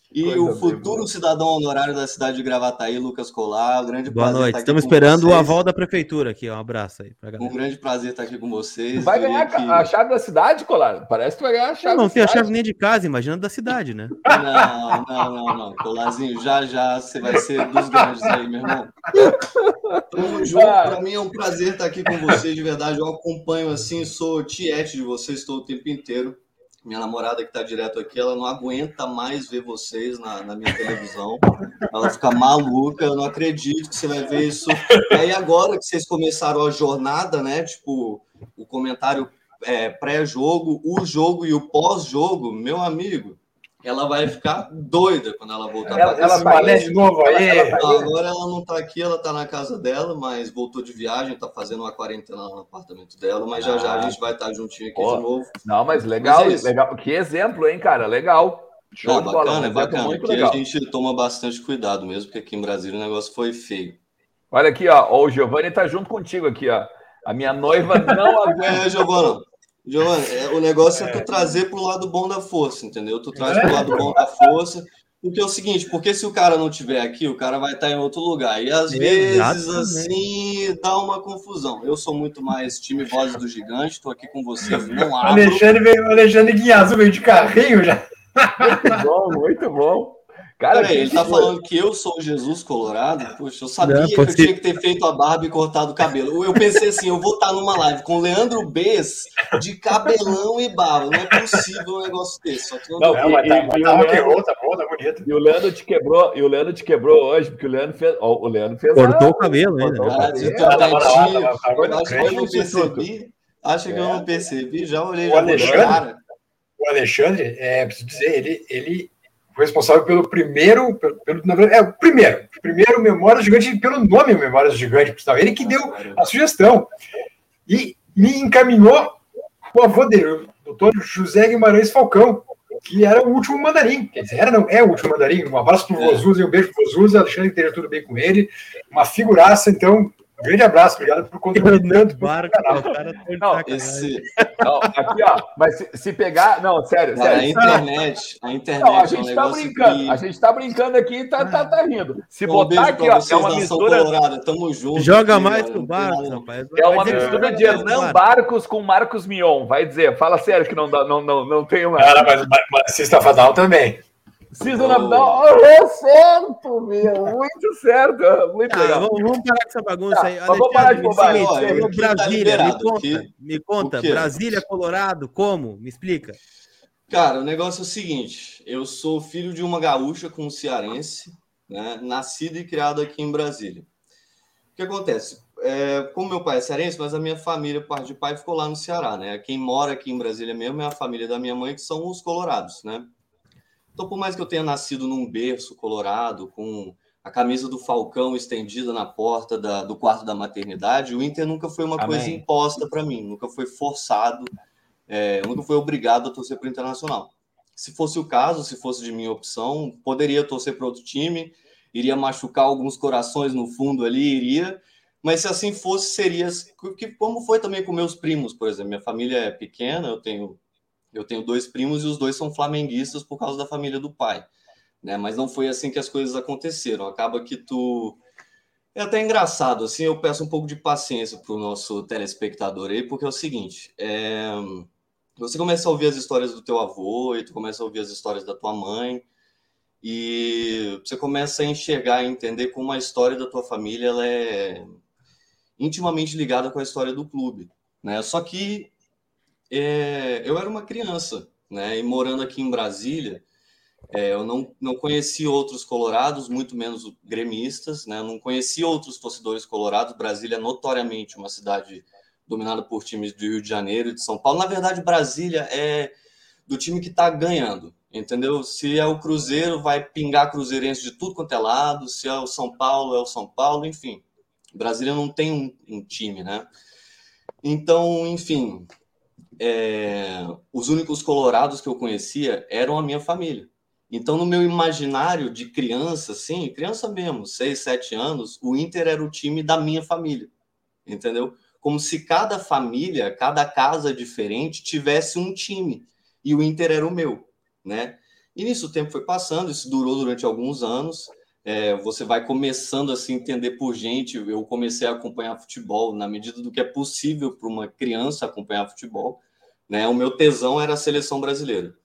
E Coisa o futuro boa. cidadão honorário da cidade de Gravataí, Lucas Colar. Um grande Boa prazer noite. estar aqui Estamos esperando o aval da prefeitura aqui. Um abraço aí pra Um galera. grande prazer estar aqui com vocês. Vai ganhar que- a chave da cidade, Colar? Parece que vai ganhar a chave Eu não da tem a chave nem de casa, imagina da cidade, né? Não, não, não, não. Colarzinho, já já você vai ser dos grandes aí, meu irmão. Tamo junto. Ah. Pra mim é um prazer estar aqui com vocês, de verdade. Eu acompanho assim, sou tiete de vocês, estou o tempo inteiro. Minha namorada que tá direto aqui, ela não aguenta mais ver vocês na, na minha televisão. Ela fica maluca, eu não acredito que você vai ver isso. E aí, agora que vocês começaram a jornada, né? Tipo, o comentário é, pré-jogo, o jogo e o pós-jogo, meu amigo, ela vai ficar doida quando ela voltar Ela- ela vai- Mané de novo aí. Ela- ela- Não, agora ela não tá aqui, ela tá na casa dela, mas voltou de viagem, tá fazendo uma quarentena lá no apartamento dela, mas já já a gente vai estar juntinho aqui Ó, de novo. Não, mas legal, Mas é legal. Que exemplo, hein, cara? Legal. Show Não, bola. um bacana, é exemplo bacana. Aqui legal. a gente toma bastante cuidado mesmo, porque aqui em Brasília o negócio foi feio. Olha aqui, ó. O Giovanni tá junto contigo aqui, ó. A minha noiva não aguenta. É, Giovana. Giovana, é, o negócio é tu trazer pro lado bom da força, entendeu? Tu traz pro lado bom da força. Porque é o seguinte, porque se o cara não tiver aqui, o cara vai estar em outro lugar. E às vezes, Exatamente. assim, dá uma confusão. Eu sou muito mais time voz do gigante, tô aqui com vocês, não abro. Alexandre veio, Alexandre Guinhazu veio de carrinho já. Muito bom, muito bom. Cara, Peraí, ele tá coisa. falando que eu sou o Jesus Colorado? Poxa, eu sabia Não, que eu tinha que ter feito a barba e cortado o cabelo. Eu pensei assim, eu vou estar numa live com o Leandro Bess de cabelão e barba. Não é possível um negócio desse. Só que não, Não. Não, mas tá, e- mas e tá o Leandro- tá bom, tá bonito. E o Leandro te quebrou, e o Leandro te quebrou hoje, porque o Leandro fez. ó, o Leandro fez. Cortou a- o cabelo o né? Acho que eu não percebi. Acho que eu É. não percebi. Já olhei, O já. Alexandre? Cara, O Alexandre, é, preciso dizer, ele, ele foi responsável pelo primeiro, pelo, pelo- na verdade, é o primeiro, o primeiro Memórias do Gigante, pelo nome Memórias do Gigante, por sinal. ele que deu a sugestão e me encaminhou o avô dele, o doutor José Guimarães Falcão, que era o último mandarim. Quer dizer, era, não, é o último mandarim. Um abraço pro É. Vozuza e um beijo pro Vozuza, Alexandre esteja tudo bem com ele. Uma figuraça, então, um grande abraço, obrigado por contribuir o Não, esse, Não, aqui, ó. Mas se, se pegar. Não, sério, cara, a sério. internet, a internet Não, a é um gente tá brincando. que... A gente tá brincando aqui e tá, tá, tá rindo. Se Um botar aqui, ó, é uma mistura. colorada. Tamo junto. Joga aqui, mais olha, pro barco, rapaz. É uma mistura de Hernan barco. Barcos com Marcos Mion. Vai dizer, fala sério que não, dá, não, não, não tem uma. Cara, mas, mas, mas Sexta Fadal também. Season of Down. Oh, é certo, meu. Muito certo. Muito Tá, legal. vamos, vamos parar com essa bagunça Tá, aí. mas vamos parar de Alexandre, me bobagem. falou aqui tá Brasília, me conta, me conta. Brasília, Colorado, como? Me explica. Cara, o negócio é o seguinte: eu sou filho de uma gaúcha com um cearense, né, nascido e criado aqui em Brasília. O que acontece? É, como meu pai é cearense, mas a minha família, parte de pai, ficou lá no Ceará, né? Quem mora aqui em Brasília mesmo é a família da minha mãe, que são os colorados, né? Então, por mais que eu tenha nascido num berço colorado, com a camisa do Falcão estendida na porta da- do quarto da maternidade, o Inter nunca foi uma Amém. coisa imposta para mim, nunca foi forçado, é, nunca foi obrigado a torcer para o Internacional. Se fosse o caso, se fosse de minha opção, poderia torcer para outro time, iria machucar alguns corações no fundo ali, iria, mas se assim fosse, seria que- como foi também com meus primos, por exemplo. Minha família é pequena, eu tenho eu tenho dois primos e os dois são flamenguistas por causa da família do pai, né? Mas não foi assim que as coisas aconteceram. Acaba que tu É até engraçado, assim, eu peço um pouco de paciência para o nosso telespectador aí, porque é o seguinte, é... você começa a ouvir as histórias do teu avô e tu começa a ouvir as histórias da tua mãe e você começa a enxergar e entender como a história da tua família ela é intimamente ligada com a história do clube, né? Só que é... eu era uma criança, né? E morando aqui em Brasília, é, eu não, não conheci outros colorados, muito menos gremistas, né? Não conheci outros torcedores colorados. Brasília é notoriamente uma cidade dominada por times do Rio de Janeiro e de São Paulo. Na verdade, Brasília é do time que está ganhando, entendeu? Se é o Cruzeiro, vai pingar cruzeirense de tudo quanto é lado. Se é o São Paulo, é o São Paulo, enfim. Brasília não tem um, um time, né? Então, enfim, é, os únicos colorados que eu conhecia eram a minha família. Então, no meu imaginário de criança, assim, criança mesmo, 6, 7 anos, o Inter era o time da minha família, entendeu? Como se cada família, cada casa diferente tivesse um time e o Inter era o meu, né? E nisso o tempo foi passando, isso durou durante alguns anos. É, você vai começando a se entender por gente. Eu comecei a acompanhar futebol na medida do que é possível para uma criança acompanhar futebol. Né? O meu tesão era a seleção brasileira.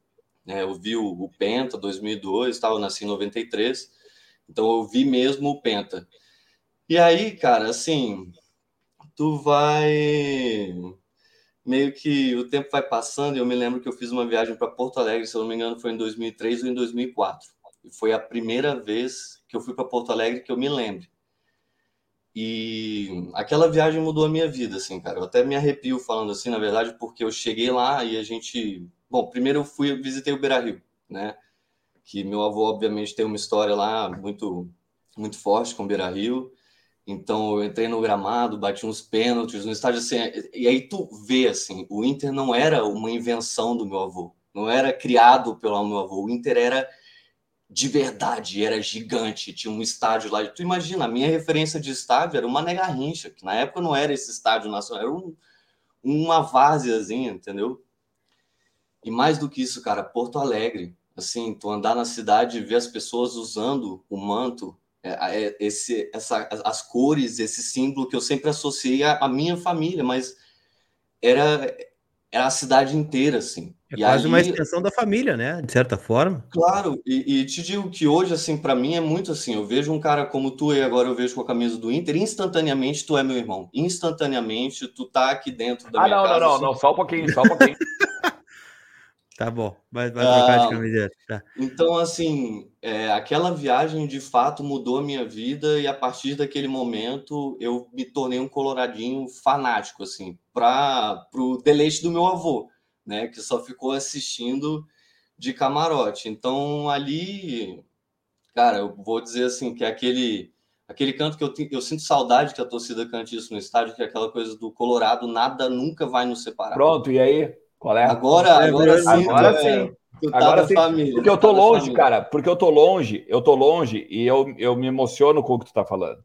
Né? Eu vi o, o Penta 2002, estava nasci em 93, então eu vi mesmo o Penta. E aí, cara, assim, tu vai meio que o tempo vai passando e eu me lembro que eu fiz uma viagem para Porto Alegre, se eu não me engano, foi em 2003 ou em 2004. E foi a primeira vez que eu fui para Porto Alegre que eu me lembro. E aquela viagem mudou a minha vida, assim, cara. Eu até me arrepio falando assim, na verdade, porque eu cheguei lá e a gente Bom, primeiro eu fui, visitei o Beira Rio, né? Que meu avô, obviamente, tem uma história lá muito, muito forte com o Beira Rio. Então eu entrei no gramado, bati uns pênaltis no estádio assim, e aí tu vê assim, o Inter não era uma invenção do meu avô, não era criado pelo meu avô, o Inter era de verdade, era gigante, tinha um estádio lá. Tu imagina, a minha referência de estádio era uma Nega Rincha, que na época não era esse estádio nacional, era um, uma várzeazinha, entendeu? E mais do que isso, cara, Porto Alegre, assim, tu andar na cidade e ver as pessoas usando o manto, é, é, esse, essa, as cores, esse símbolo que eu sempre associei à minha família, mas era, era a cidade inteira, assim. É e quase aí, uma extensão da família, né? De certa forma. Claro, e, e te digo que hoje, assim, para mim é muito assim. Eu vejo um cara como tu e agora eu vejo com a camisa do Inter, instantaneamente tu é meu irmão. Instantaneamente tu tá aqui dentro da ah, minha não, casa. Ah, não, não, assim. não, só um pouquinho, só um pouquinho. Tá bom, vai, vai trocar de ah, camiseta. Tá. Então, assim, é, aquela viagem de fato mudou a minha vida e a partir daquele momento eu me tornei um coloradinho fanático, assim, para o deleite do meu avô, né, que só ficou assistindo de camarote. Então, ali, cara, eu vou dizer assim que é aquele aquele canto que eu, eu sinto saudade que a torcida cante isso no estádio, que é aquela coisa do Colorado, nada nunca vai nos separar. Pronto, e aí? Qual é? Agora, é, agora, sim, agora sim. Tá agora sim. Família, porque eu tô longe, cara. Porque eu tô longe, eu tô longe e eu, eu me emociono com o que tu tá falando.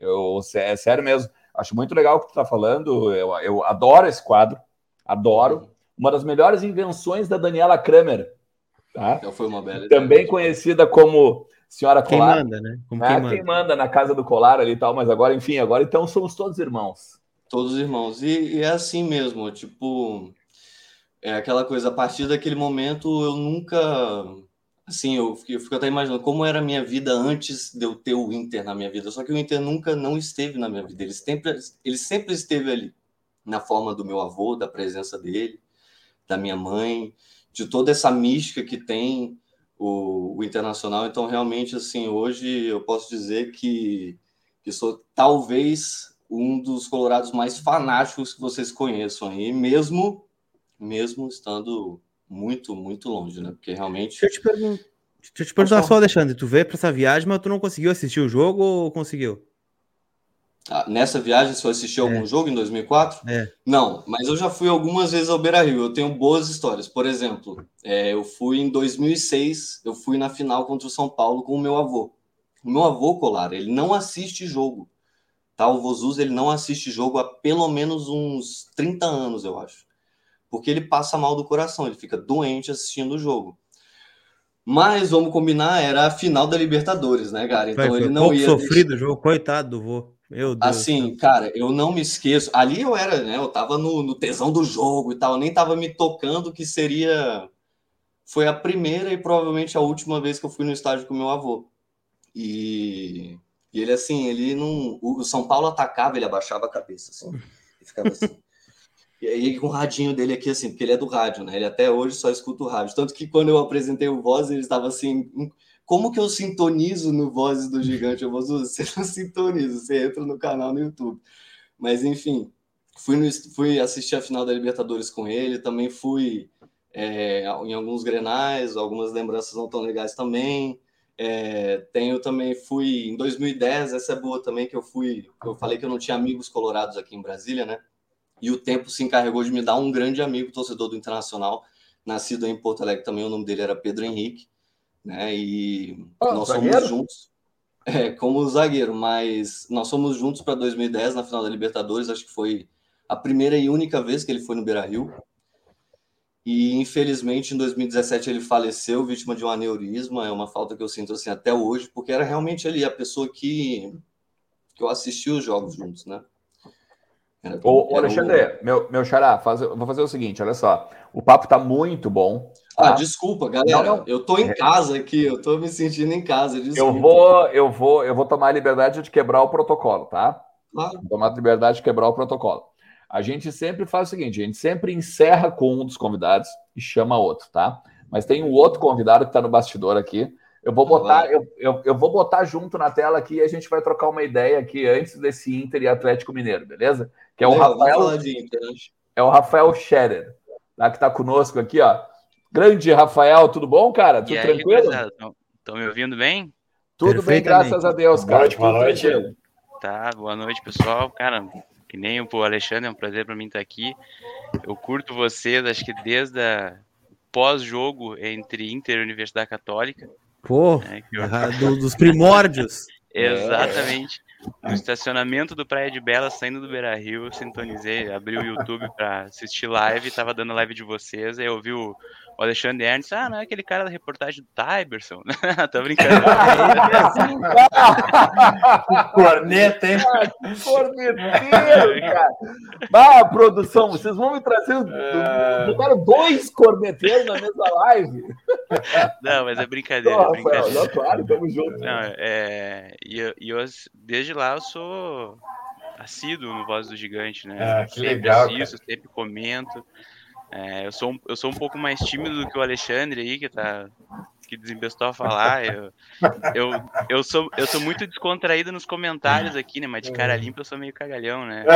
Eu, é sério mesmo. Acho muito legal o que tu tá falando. Eu, eu adoro esse quadro. Adoro. Uma das melhores invenções da Daniela Kramer. Tá? Então foi uma bela Também ideia. conhecida como Senhora Colar. Quem manda, né? Como é, quem, manda. quem manda na casa do colar ali e tal, mas agora, enfim, agora então somos todos irmãos. Todos irmãos. E, e é assim mesmo, tipo, é aquela coisa, a partir daquele momento eu nunca. Assim, eu eu fico até imaginando como era a minha vida antes de eu ter o Inter na minha vida. Só que o Inter nunca não esteve na minha vida. Ele sempre, ele sempre esteve ali, na forma do meu avô, da presença dele, da minha mãe, de toda essa mística que tem o, o Internacional. Então, realmente, assim, hoje eu posso dizer que, que sou talvez um dos colorados mais fanáticos que vocês conheçam aí, mesmo mesmo estando muito, muito longe, né? Porque realmente. Deixa eu te, pergun Deixa eu te perguntar só, Alexandre, tu veio para essa viagem, mas tu não conseguiu assistir o jogo ou conseguiu? Ah, nessa viagem, você assistiu é. algum jogo em 2004? É. Não, mas eu já fui algumas vezes ao Beira Rio. Eu tenho boas histórias. Por exemplo, é, eu fui em 2006, eu fui na final contra o São Paulo com o meu avô. O meu avô, Colar, ele não assiste jogo. Tá? O Vozuz, ele não assiste jogo há pelo menos uns 30 anos, eu acho porque ele passa mal do coração, ele fica doente assistindo o jogo. Mas vamos combinar, era a final da Libertadores, né, cara? Então Foi, ele não ia. sofrido o jogo, coitado do vô. Meu Deus. Assim, cara, eu não me esqueço. Ali eu era, né? Eu tava no, no tesão do jogo e tal, eu nem tava me tocando que seria. Foi a primeira e provavelmente a última vez que eu fui no estádio com meu avô. E, e ele, assim, ele não. O São Paulo atacava, ele abaixava a cabeça, assim. E ficava assim. E aí com o radinho dele aqui, assim, porque ele é do rádio, né? Ele até hoje só escuta o rádio. Tanto que quando eu apresentei o Voz, ele estava assim. Como que eu sintonizo no Vozes do Gigante? Eu vou você não sintoniza, você entra no canal no YouTube. Mas enfim, fui, no, fui assistir a final da Libertadores com ele, também fui é, em alguns grenais, algumas lembranças não tão legais também. É, tenho também, fui em 2010, essa é boa também, que eu fui, eu falei que eu não tinha amigos colorados aqui em Brasília, né? E o tempo se encarregou de me dar um grande amigo, torcedor do Internacional, nascido em Porto Alegre também, o nome dele era Pedro Henrique, né? E Ah, nós zagueiro? somos juntos, é, como zagueiro, mas nós somos juntos para 2010 na final da Libertadores, acho que foi a primeira e única vez que ele foi no Beira-Rio. E infelizmente em 2017 ele faleceu vítima de um aneurisma, é uma falta que eu sinto assim até hoje, porque era realmente ali a pessoa que que eu assisti os jogos juntos, né? Ô, ô era o- Alexandre, meu, meu xará, faz, vou fazer o seguinte, olha só. O papo tá muito bom. Ah, tá? desculpa, galera. Não, não. Eu tô em casa aqui, eu tô me sentindo em casa. Desculpa. Eu vou, eu vou, eu vou tomar a liberdade de quebrar o protocolo, tá? Claro. Vou tomar a liberdade de quebrar o protocolo. A gente sempre faz o seguinte: a gente sempre encerra com um dos convidados e chama outro, tá? Mas tem um outro convidado que está no bastidor aqui. Eu vou botar, Vai. eu, eu, eu vou botar junto na tela aqui e a gente vai trocar uma ideia aqui antes desse Inter e Atlético Mineiro, beleza? Que é o Rafael, é o Rafael Scherer, tá? que está conosco aqui, ó. Grande Rafael, tudo bom, cara? Tudo E aí, tranquilo? Estão me ouvindo bem? Tudo bem, graças a Deus, Boa cara. noite, boa noite. tranquilo. Tá, boa noite, pessoal. Cara, que nem o Alexandre, é um prazer para mim estar aqui. Eu curto vocês, acho que desde a pós-jogo entre Inter e Universidade Católica, Pô, né, eu- do- dos primórdios. exatamente no estacionamento do Praia de Bela, saindo do Beira Rio, sintonizei, abri o YouTube para assistir live, tava dando live de vocês, aí eu vi o, o Alexandre Ernst, ah, não é aquele cara da reportagem do Tyberson? Tô brincando. Corneta, hein? Corneteiro, cara. Ah, produção, vocês vão me trazer. É. Botaram dois corneteiros na mesma live. Não, mas é brincadeira, Não, é Rafael, brincadeira. não, claro, tamo junto. Não, é, e eu, eu, desde lá eu sou assíduo no Voz do Gigante, né? Ah, que sempre legal, assisto, sempre comento. É, eu, sou eu sou um pouco mais tímido do que o Alexandre aí, que tá que desembestou a falar. Eu, eu, eu, sou, eu sou muito descontraído nos comentários aqui, né? Mas de cara limpa eu sou meio cagalhão, né?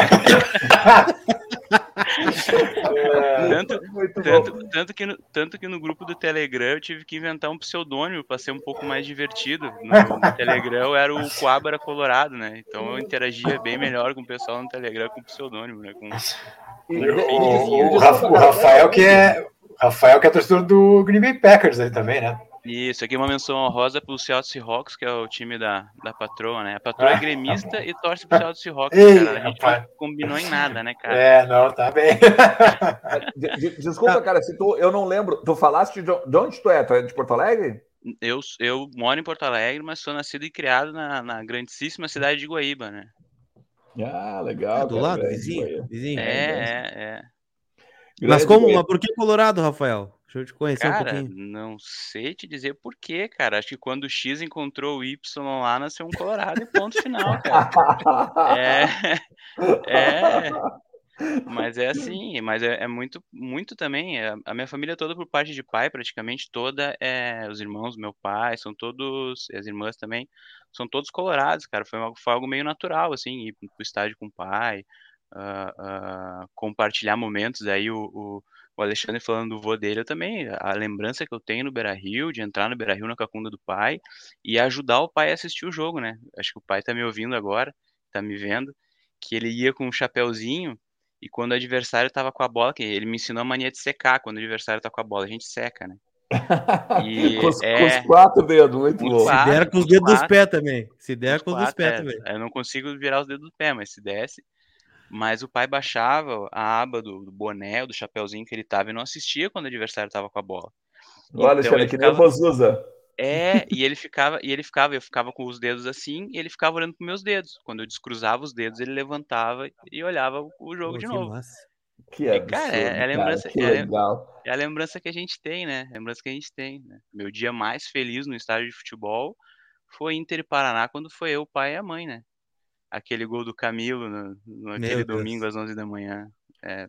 Tanto, Muito bom. tanto, tanto, que no, tanto que no grupo do Telegram eu tive que inventar um pseudônimo para ser um pouco mais divertido. No, no Telegram eu era o Coabra Colorado, né? Então eu interagia bem melhor com o pessoal no Telegram com pseudônimo, né? Com, E- O, e- o- o o Rafael que é. o Rafael que é torcedor do Green Bay Packers aí também, né? Isso, aqui uma menção honrosa pro Seattle Seahawks, que é o time da, da patroa, né? A patroa é gremista e torce pro Seattle Seahawks, Ei, cara. A gente rapaz. não combinou em nada, né, cara? É, não, tá bem. de- Desculpa, cara, se tu, eu não lembro. Tu falaste de, de onde tu é? Tu é de Porto Alegre? Eu, eu moro em Porto Alegre, mas sou nascido e criado na, na grandíssima cidade de Guaíba, né? Ah, legal. É do cara, lado, grande, vizinho. Bahia. vizinho. É, é, é. Mas como? Mas por que Colorado, Rafael? Deixa eu te conhecer um Cara, pouquinho. não sei te dizer por quê, cara. Acho que quando o X encontrou o Y lá, nasceu um Colorado e ponto final, cara. É, é. Mas é assim, mas é, é muito, muito também. é, A minha família toda, por parte de pai, praticamente toda, é, os irmãos do meu pai, são todos, e as irmãs também, são todos colorados, cara. Foi algo, foi algo meio natural, assim, ir pro estádio com o pai, ah, ah, compartilhar momentos. Aí o, o, o Alexandre falando do vô dele, eu também, a lembrança que eu tenho no Beira Rio, de entrar no Beira Rio na cacunda do pai e ajudar o pai a assistir o jogo, né? Acho que o pai tá me ouvindo agora, tá me vendo, que ele ia com um chapéuzinho e quando o adversário tava com a bola, que ele me ensinou a mania de secar, quando o adversário tá com a bola, a gente seca, né? E com, os, é- com os quatro dedos, muito bom. Se der com os os dedos dos pés também. Se der com os dos Quatro, pés é, também. Eu não consigo virar os dedos do pé, mas se desse. Mas o pai baixava a aba do, do boné, do chapéuzinho que ele tava e não assistia quando o adversário tava com a bola. Olha, Alexandre, que ficava... nem o Bozuza. É, e ele ficava, e ele ficava, eu ficava com os dedos assim, e ele ficava olhando para meus dedos. Quando eu descruzava os dedos, ele levantava e olhava o jogo Pô, de novo. Massa. Que absurdo, e, cara, é, é a lembrança, cara, que é, legal. é a lembrança que a gente tem, né? A lembrança que a gente tem. Né? Meu dia mais feliz no estádio de futebol foi Inter e Paraná, quando foi eu, o pai e a mãe, né? Aquele gol do Camilo no, no aquele domingo às 11 da manhã. É,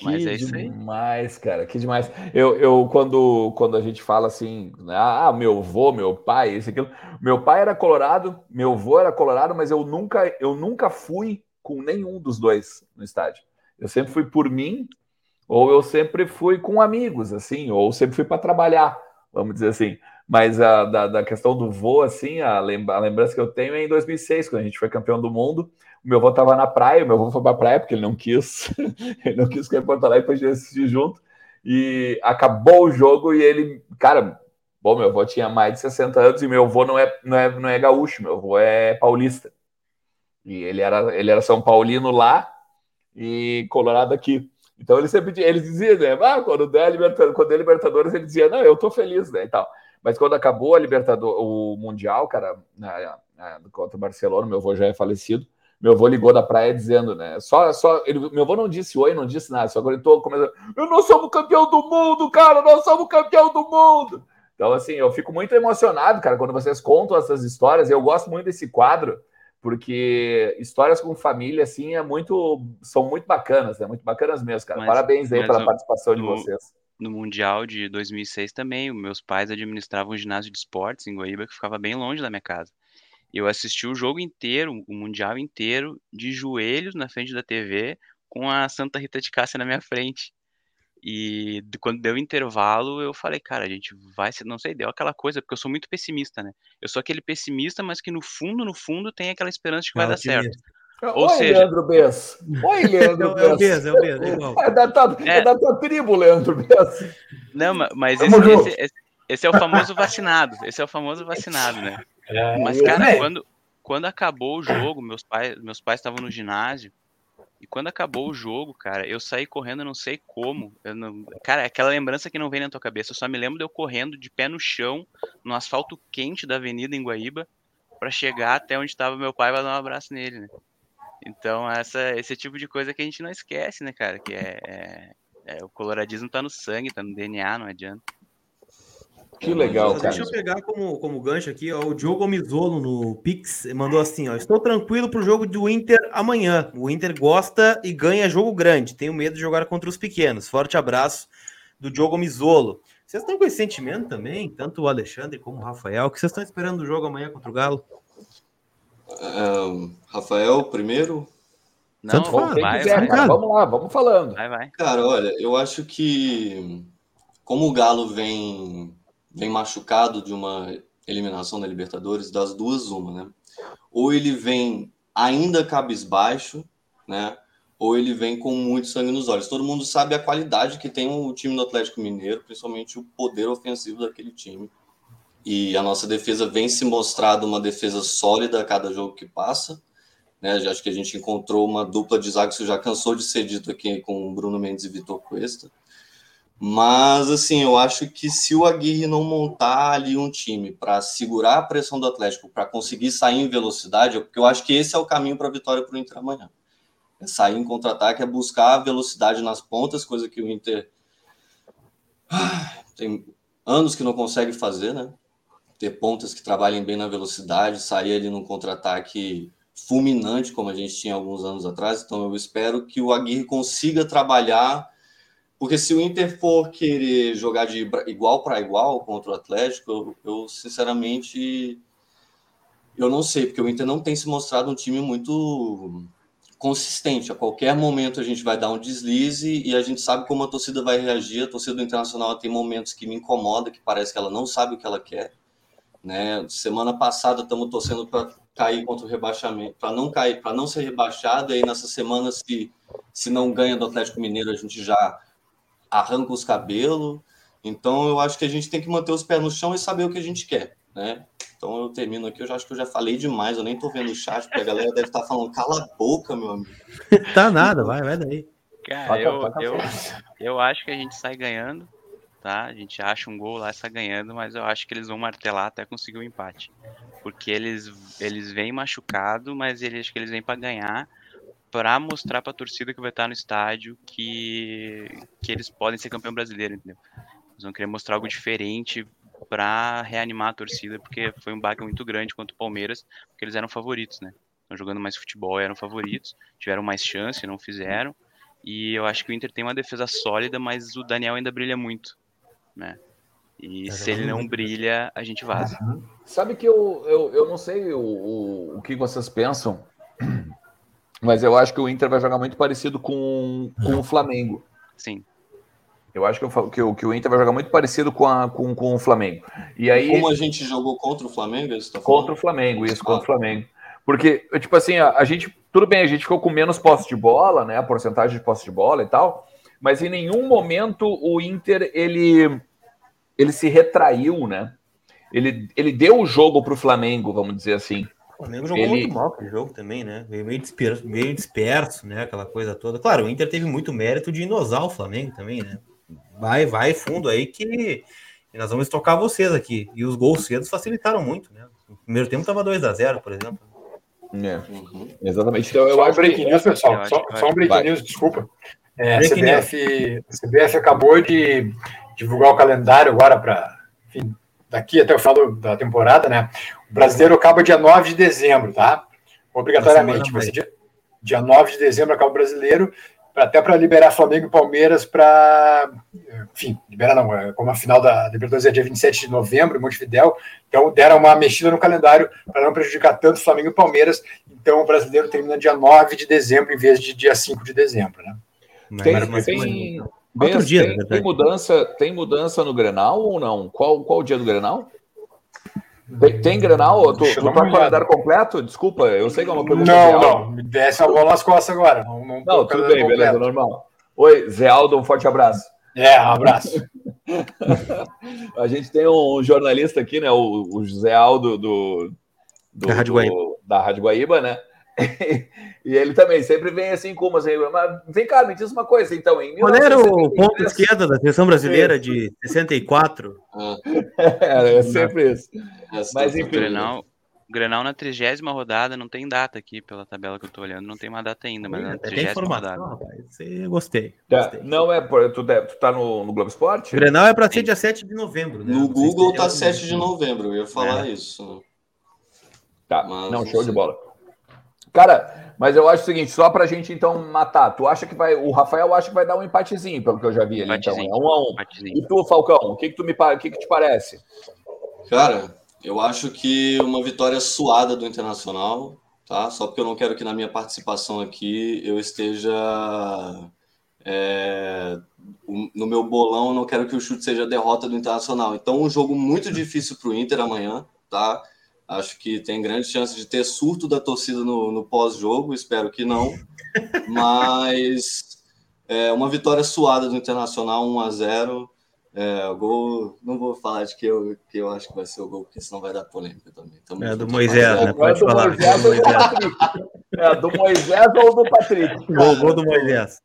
que Mas é isso aí. demais, cara, que demais. Eu, eu quando, quando a gente fala assim, né, ah, meu avô, meu pai, isso aquilo. Meu pai era colorado, meu avô era colorado, mas eu nunca, eu nunca fui com nenhum dos dois no estádio. Eu sempre fui por mim, ou eu sempre fui com amigos, assim, ou sempre fui para trabalhar, vamos dizer assim. Mas a, da, da questão do voo, assim, a, lembrança que eu tenho é em 2006, quando a gente foi campeão do mundo. O meu avô estava na praia, o meu avô foi para a praia porque ele não quis, ele não quis que eu Porto para a gente assistir junto. E acabou o jogo e ele, cara, bom, meu avô tinha mais de 60 anos e meu avô não é, não é, não é gaúcho, meu avô é paulista. E ele era, ele era São Paulino lá e Colorado aqui. Então ele sempre ele dizia, né? Ah, quando der Libertadores, quando der Libertadores, ele dizia, não, eu tô feliz, né? E tal. Mas quando acabou a Libertadores, o Mundial, cara, na, na, contra o Barcelona, meu avô já é falecido. Meu avô ligou da praia dizendo, né? Só, só, ele, meu avô não disse oi, não disse nada, só gritou, começando, eu não somos campeão do mundo, cara, nós somos campeão do mundo. Então, assim, eu fico muito emocionado, cara, quando vocês contam essas histórias. Eu gosto muito desse quadro, porque histórias com família, assim, é muito, são muito bacanas, né? Muito bacanas mesmo, cara. Mas, Parabéns aí pela participação de vocês no Mundial de 2006 também, meus pais administravam um ginásio de esportes em Guaíba que ficava bem longe da minha casa. Eu assisti o jogo inteiro, o Mundial inteiro, de joelhos na frente da TV, com a Santa Rita de Cássia na minha frente. E quando deu intervalo, eu falei, cara, a gente vai ser, não sei, deu aquela coisa, porque eu sou muito pessimista, né? Eu sou aquele pessimista, mas que no fundo, no fundo, tem aquela esperança de que vai dar certo. Ou Oi, seja... Leandro Bess. Oi, Leandro Bess. É o Bess, é o Bess, é igual. É da, tua, é. é da tua tribo, Leandro Bess. Não, mas esse, esse, esse, esse, é o famoso vacinado. Esse é o famoso vacinado, né? É, mas, cara, quando, quando acabou o jogo, meus pais meus pais estavam no ginásio, e quando acabou o jogo, cara, eu saí correndo, não sei como. Não... Cara, é aquela lembrança que não vem na tua cabeça. Eu só me lembro de eu correndo de pé no chão, no asfalto quente da avenida em Guaíba, para chegar até onde estava meu pai para dar um abraço nele, né? Então, essa, esse tipo de coisa que a gente não esquece, né, cara? Que é, é, é o coloradismo tá no sangue, tá no DNA, não adianta. Que legal, cara. Deixa eu pegar como, como gancho aqui, ó, o Diogo Mizolo no Pix mandou assim, ó, estou tranquilo pro jogo do Inter amanhã. O Inter gosta e ganha jogo grande. Tenho medo de jogar contra os pequenos. Forte abraço do Diogo Mizolo. Vocês estão com esse sentimento também, tanto o Alexandre como o Rafael, o que vocês estão esperando do jogo amanhã contra o Galo? Rafael, primeiro. Não, vai, vai, quiser, vai, Vamos lá, vamos falando. Vai, vai. Cara, olha, eu acho que como o Galo vem, vem machucado de uma eliminação da Libertadores, das duas, uma, né? Ou ele vem ainda cabisbaixo, né? Ou ele vem com muito sangue nos olhos. Todo mundo sabe a qualidade que tem o time do Atlético Mineiro, principalmente o poder ofensivo daquele time e a nossa defesa vem se mostrando uma defesa sólida a cada jogo que passa. Né? Já acho que a gente encontrou uma dupla de zaga que já cansou de ser dito aqui com Bruno Mendes e Vitor Cuesta. Mas, assim, eu acho que se o Aguirre não montar ali um time para segurar a pressão do Atlético, para conseguir sair em velocidade, porque eu acho que esse é o caminho para a vitória para o Inter amanhã. É sair em contra-ataque, é buscar velocidade nas pontas, coisa que o Inter ah, tem anos que não consegue fazer, né? Ter pontas que trabalhem bem na velocidade, sair ali num contra-ataque fulminante, como a gente tinha alguns anos atrás. Então, eu espero que o Aguirre consiga trabalhar, porque se o Inter for querer jogar de igual para igual contra o Atlético, eu, eu, sinceramente eu não sei, porque o Inter não tem se mostrado um time muito consistente. A qualquer momento a gente vai dar um deslize e a gente sabe como a torcida vai reagir. A torcida do Internacional tem momentos que me incomoda, que parece que ela não sabe o que ela quer. Né? Semana passada estamos torcendo para cair contra o rebaixamento, para não cair, para não ser rebaixado. E aí nessa semana, se, se não ganha do Atlético Mineiro, a gente já arranca os cabelos. Então eu acho que a gente tem que manter os pés no chão e saber o que a gente quer, né? Então eu termino aqui, eu já acho que eu já falei demais, eu nem tô vendo o chat, porque a galera deve estar tá falando, cala a boca, meu amigo. tá nada, vai, vai daí. Cara, eu, eu, eu acho que a gente sai ganhando tá? A gente acha um gol lá, está ganhando, mas eu acho que eles vão martelar até conseguir o um empate. Porque eles, eles vêm machucado, mas eles, acho que eles vêm para ganhar, para mostrar para a torcida que vai estar no estádio que, que eles podem ser campeão brasileiro, entendeu? Eles vão querer mostrar algo diferente para reanimar a torcida, porque foi um baque muito grande contra o Palmeiras, porque eles eram favoritos, né? Estão jogando mais futebol, eram favoritos, tiveram mais chance, não fizeram. E eu acho que o Inter tem uma defesa sólida, mas o Daniel ainda brilha muito, né? E é se ele não brilha, a gente vaza. Sabe que eu, eu, eu não sei o, o, o que vocês pensam, mas eu acho que o Inter vai jogar muito parecido com, com o Flamengo. Sim. Eu acho que, eu, que, o, que o Inter vai jogar muito parecido com, a, com, com o Flamengo. E aí, Como a gente jogou contra o Flamengo? Tá contra o Flamengo, isso, contra o Flamengo. Porque, tipo assim, a, a, gente. Tudo bem, a gente ficou com menos posse de bola, né? A porcentagem de posse de bola e tal. Mas em nenhum momento o Inter ele, ele se retraiu, né? Ele, ele deu o jogo para o Flamengo, vamos dizer assim. O Flamengo jogou ele... muito mal aquele jogo também, né? Veio meio disperso, meio disperso, né? Aquela coisa toda. Claro, o Inter teve muito mérito de inosar o Flamengo também, né? Vai, vai fundo aí que nós vamos tocar vocês aqui. E os gols cedos facilitaram muito, né? No primeiro tempo tava 2 a 0 por exemplo. É, uhum. Exatamente. Então, eu só acho um breaking news, pessoal. Só, só, um breaking news, desculpa. É, a, CBF, a CBF acabou de divulgar o calendário agora para daqui até o final da temporada, né? O brasileiro acaba dia 9 de dezembro, tá? Obrigatoriamente. Vai ser dia, dia 9 de dezembro acaba o brasileiro até para liberar Flamengo e Palmeiras para. Enfim, liberar não, é como a final da Libertadores é dia 27 de novembro, em Montevidéu, então deram uma mexida no calendário para não prejudicar tanto Flamengo e Palmeiras. Então o brasileiro termina dia 9 de dezembro em vez de dia 5 de dezembro, né? Tem, mas, tem, Outro dia, tem, tem, mudança, tem mudança no Grenal ou não? Qual, qual o dia do Grenal? Tem, tem Grenal? Tu, tu tá com o calendário completo? Desculpa, eu sei que é uma pergunta. Não, não, me desce a bola nas costas agora. Não, não, não tudo bem, completo. beleza, normal. Oi, Zé Aldo, um forte abraço. É, um abraço. a gente tem um jornalista aqui, né? O, o José Aldo do, do, da, Rádio. Do, da Rádio Guaíba, né? E ele também sempre vem assim como assim, mas vem cá, me diz uma coisa, então, em Qual era o ponto esquerda da seleção brasileira de 64? Ah. é, é sempre isso. Mas enfim. O Grenal, Grenal na trigésima rodada, não tem data aqui pela tabela que eu tô olhando, não tem uma data ainda, mas na trigésima rodada. Rapaz, gostei, gostei. não é, tu, tu tá no, no Globo Esporte? O Grenal é para ser dia 7 de novembro, né? No Google tá 7 de novembro, eu ia falar é. isso. Tá, mas, não, show de bola. Cara, mas eu acho o seguinte, só pra gente então matar, tu acha que vai. O Rafael acha que vai dar um empatezinho, pelo que eu já vi ali, então. É um a um. E tu, Falcão, o que, que tu me o que, que te parece? Cara, eu acho que uma vitória suada do Internacional, tá? Só porque eu não quero que na minha participação aqui eu esteja. É, no meu bolão, eu não quero que o chute seja a derrota do Internacional. Então, um jogo muito difícil para o Inter amanhã, tá? Acho que tem grandes chances de ter surto da torcida no, no pós-jogo, espero que não. Mas é, uma vitória suada do Internacional, 1 a 0 é, o gol, não vou falar de que eu, que eu acho que vai ser o gol, porque senão vai dar polêmica também. Tamo é do Moisés, né? Pode falar. É do Moisés ou do Patrick? Gol, gol do Moisés.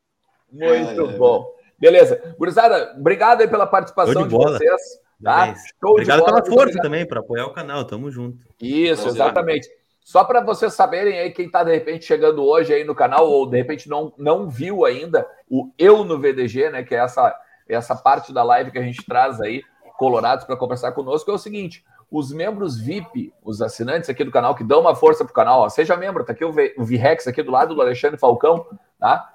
Muito é, bom. Beleza. Gurizada, obrigado aí pela participação de, de vocês. Tá? Obrigado bola, pela força também, para apoiar o canal. Tamo junto. Isso, exatamente. Só para vocês saberem aí, quem está de repente chegando hoje aí no canal, ou de repente não, não viu ainda o Eu no VDG, né? Que é essa, essa parte da live que a gente traz aí, colorados, para conversar conosco, é o seguinte: os membros VIP, os assinantes aqui do canal, que dão uma força pro canal, ó, seja membro, tá aqui o, v, o VREX aqui do lado do Alexandre Falcão, tá?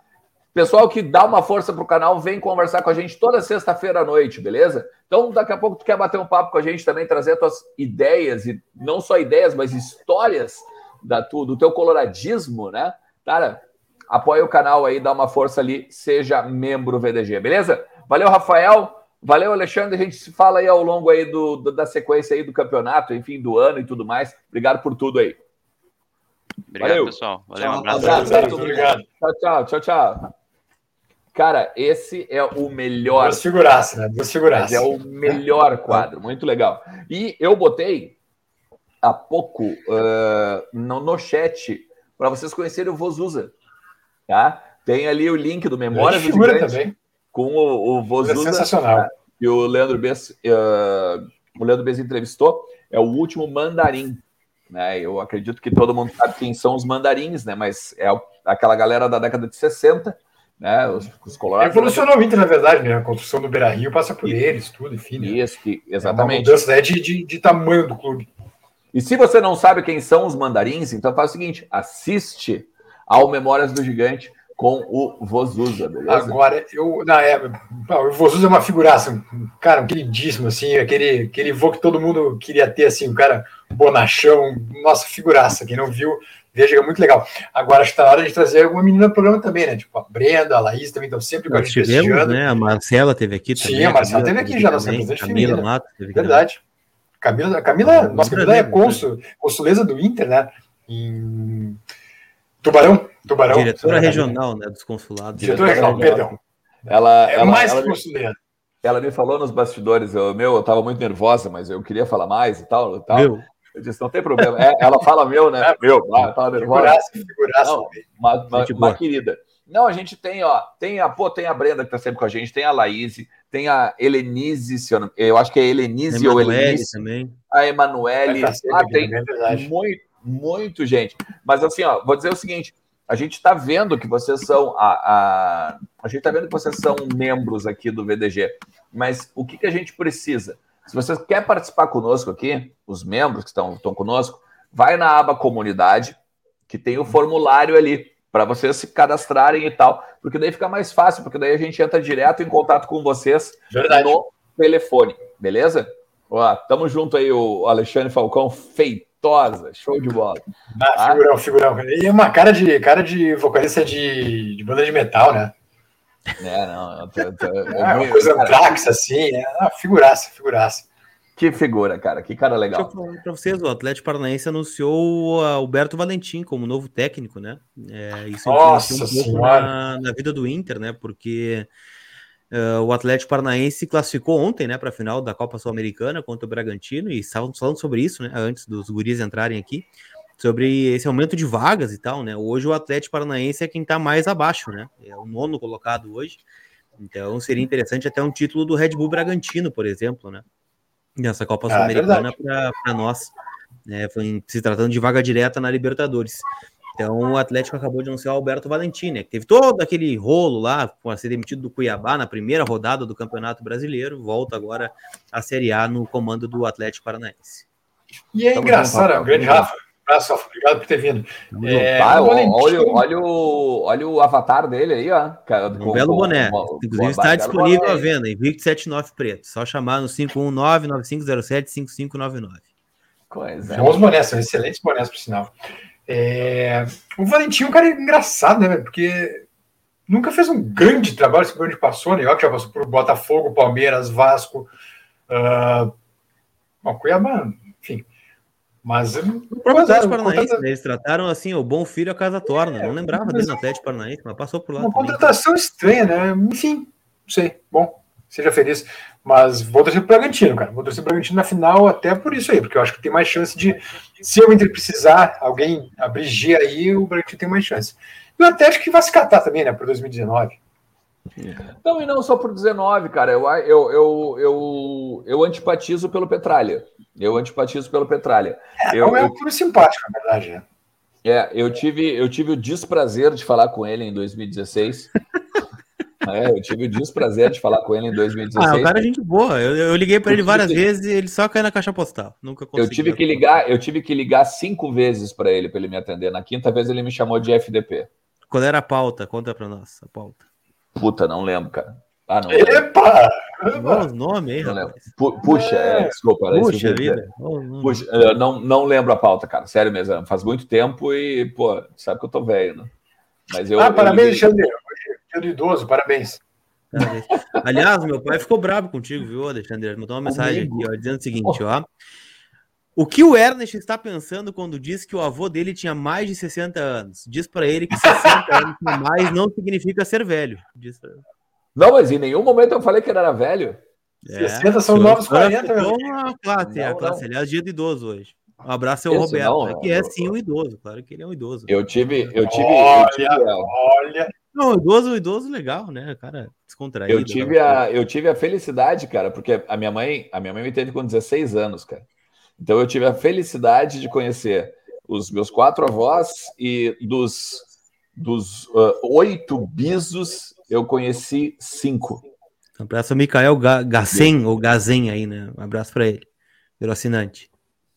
Pessoal que dá uma força pro canal, vem conversar com a gente toda sexta-feira à noite, beleza? Então, daqui a pouco tu quer bater um papo com a gente também, trazer tuas ideias, e não só ideias, mas histórias da tu, do teu coloradismo, né? Cara, apoia o canal aí, dá uma força ali, seja membro VDG, beleza? Valeu, Rafael. Valeu, Alexandre. A gente se fala aí ao longo aí do, do, da sequência aí do campeonato, enfim, do ano e tudo mais. Obrigado por tudo aí. Obrigado, Valeu. pessoal. Valeu, um abraço. Um abraço. Obrigado. Tchau, tchau, tchau, tchau. Cara, esse é o melhor. Duas figuraças, né? Duas figuraças. É o melhor quadro, muito legal. E eu botei há pouco uh, no, no chat para vocês conhecerem o Vozusa. Tá? Tem ali o link do Memória do Gigante também. com o, o Vozusa. É sensacional. que o Leandro Bess, uh, o Leandro Bess entrevistou é o último mandarim. Né? Eu acredito que todo mundo sabe quem são os mandarins, né? Mas é aquela galera da década de 60, né? Os, os colorados. Evolucionou muito, na verdade, né? A construção do Beira Rio passa por eles, tudo, enfim. Né? Isso, que, exatamente. É uma mudança né, de, de, de tamanho do clube. E se você não sabe quem são os mandarins, então faz o seguinte: assiste ao Memórias do Gigante com o Vozuza, beleza? Agora, eu, na época, o Vozuza é uma figuraça, um cara um queridíssimo, assim, aquele, aquele vô que todo mundo queria ter, assim, um cara bonachão, nossa, figuraça, quem não viu, veja que é muito legal. Agora, acho que tá na hora de trazer alguma menina no programa também, né, tipo a Brenda, a Laís também estão sempre com a gente tivemos, né, a Marcela teve aqui também. Sim, a Marcela teve aqui já, nossa representante feminina. Mato, teve Verdade. Camila, a Camila, nossa, Camila é consul, consuleza do Inter, né, em Tubarão, Tubarão. Diretora regional, né, dos consulados. Diretora regional, perdão. Ela, é ela, mais ela. Ela me falou nos bastidores, eu, meu, eu tava muito nervosa, mas eu queria falar mais e tal. E tal. Meu. Eu disse, não tem problema. É, ela fala meu, né? É, meu, ah, nervosa. Figuraça, figuraça. Não, uma, uma, uma querida. Não, a gente tem, ó, tem a, pô, tem a Brenda que tá sempre com a gente, tem a Laís, tem a Helenise, se eu, não, eu acho que é Helenise ou Helenise. também. A Emanuele. Ah, tem é muito, muito gente. Mas assim, ó, vou dizer o seguinte, a gente está vendo que vocês são a, a, a gente está vendo que vocês são membros aqui do VDG, mas o que, que a gente precisa? Se você quer participar conosco aqui, os membros que estão, estão conosco, vai na aba comunidade, que tem o formulário ali para vocês se cadastrarem e tal, porque daí fica mais fácil, porque daí a gente entra direto em contato com vocês Verdade. no telefone, beleza? Ó, tamo junto aí, o Alexandre Falcão, feito talentosa, show de bola. Ah, ah, figurão, figurão. E uma cara de, cara de vocalista de, de banda de metal, né? É, não. Eu tô, eu tô, é, uma coisa Anthrax, assim, é uma figuraça, figuraça. Que figura, cara, que cara legal. Deixa eu falar pra vocês, o Atlético Paranaense anunciou o Alberto Valentim como novo técnico, né? É, isso Nossa um pouco na, na, vida do Inter, né? Porque Uh, o Atlético Paranaense classificou ontem, né, para a final da Copa Sul-Americana contra o Bragantino e estávamos falando sobre isso, né, antes dos guris entrarem aqui, sobre esse aumento de vagas e tal, né. Hoje o Atlético Paranaense é quem está mais abaixo, né, é o nono colocado hoje. Então seria interessante até um título do Red Bull Bragantino, por exemplo, né, nessa Copa ah, é Sul-Americana é para nós, né, se tratando de vaga direta na Libertadores. Então o Atlético acabou de anunciar o Alberto Valentim, né, que teve todo aquele rolo lá com a ser demitido do Cuiabá na primeira rodada do Campeonato Brasileiro, volta agora à Série A no comando do Atlético Paranaense. E é engraçado, o grande Rafa. Abraço, obrigado por ter vindo. É, ah, olha, olha, o, olha o avatar dele aí, ó. Um belo boné. Inclusive está disponível à venda, Invicto 79 preto. Só chamar no 519-9507-5599. Coisa. Bons bonés, são excelentes bonés, por sinal. É... O Valentim é um cara engraçado, né? Porque nunca fez um grande trabalho, esse grande passou, né? que já passou por Botafogo, Palmeiras, Vasco, uh... Bom, Cuiabá. Mas. O próprio Atlético Paranaense, né? eles trataram assim, o bom filho a casa torna. É, não lembrava dele no Atlético Paranaense, mas passou por lá. Uma também. contratação estranha, né? Enfim, não sei. Bom, seja feliz. Mas vou torcer pro Bragantino, cara. Vou torcer pro Bragantino na final até por isso aí, porque eu acho que tem mais chance de, se o Inter precisar, alguém abrir G aí, o Bragantino tem mais chance. E o Atlético que vai se catar também, né, para 2019. Não, e não só por 19, cara. Eu, eu, eu, eu, eu antipatizo pelo Petralha. Eu antipatizo pelo Petralha. É, eu, é um clube simpático, na verdade. Né? É, eu tive, eu tive o desprazer de falar com ele em 2016. É, eu tive o desprazer de falar com ele em 2016. Ah, o cara é gente boa. Eu, eu liguei para ele várias que... vezes e ele só caiu na caixa postal. Nunca consegui. Eu tive que ligar, eu tive que ligar cinco vezes para ele para ele me atender. Na quinta vez ele me chamou de FDP. Qual era a pauta? Conta para nós a pauta. Puta, não lembro, cara. Ah, não. Epa! Os nomes aí, rapaz. Puxa, é, desculpa. Era Puxa vida. Puxa, eu não, não lembro a pauta, cara. Sério mesmo. Faz muito tempo e, pô, sabe que eu tô velho, né? Mas eu, ah, parabéns, Alexandre. Dia do idoso, parabéns. Aliás, meu pai ficou bravo contigo, viu, Alexandre? Mandou uma mensagem aqui, ó, dizendo o seguinte, ó. O que o Ernest está pensando quando diz que o avô dele tinha mais de 60 anos? Diz para ele que 60 anos a mais não significa ser velho. Não, mas em nenhum momento eu falei que ele era velho. É, 60 são novos 40, meu a classe, não, a classe. Aliás, dia de idoso hoje. Um abraço ao Roberto, não, que é sim um idoso, claro que ele é um idoso. Eu tive, eu tive, olha, eu tive, olha. Não, idoso, idoso legal, né? Cara, descontraído. Eu tive, a, eu tive a felicidade, cara, porque a minha mãe, a minha mãe me teve com 16 anos, cara. Então eu tive a felicidade de conhecer os meus quatro avós e dos, dos uh, oito bisos eu conheci cinco. Um abraço ao Mikael Gassen, ou Gazen aí, né? Um abraço para ele, virou assinante.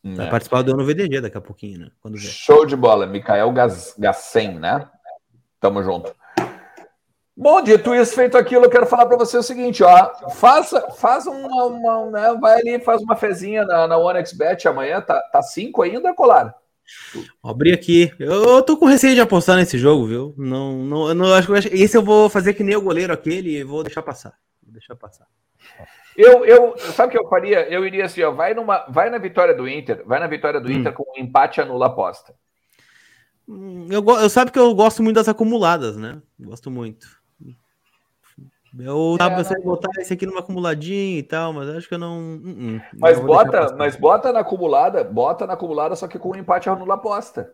Vai é. participar do ano VDG daqui a pouquinho, né? Show de bola, Mikael Gassen, né? Tamo junto. Bom, dito isso, feito aquilo, eu quero falar para você o seguinte, ó, faça, faz uma, uma né, vai ali, faz uma fezinha na, na OneXBet amanhã, tá, tá cinco ainda, Colar? Abri aqui, eu tô com receio de apostar nesse jogo, viu? Não, não, não acho que esse eu vou fazer que nem o goleiro aquele e vou deixar passar, vou deixar passar. Eu, eu, sabe o que eu faria? Eu iria assim, ó, vai numa, vai na vitória do Inter, vai na vitória do hum. Inter com um empate anula aposta. Hum, eu, eu sabe que eu gosto muito das acumuladas, né? Gosto muito. Eu tava pensando em botar esse aqui numa acumuladinha e tal, mas acho que eu não. Uh -uh, mas não bota, mas bota na acumulada, bota na acumulada, só que com um empate anula aposta.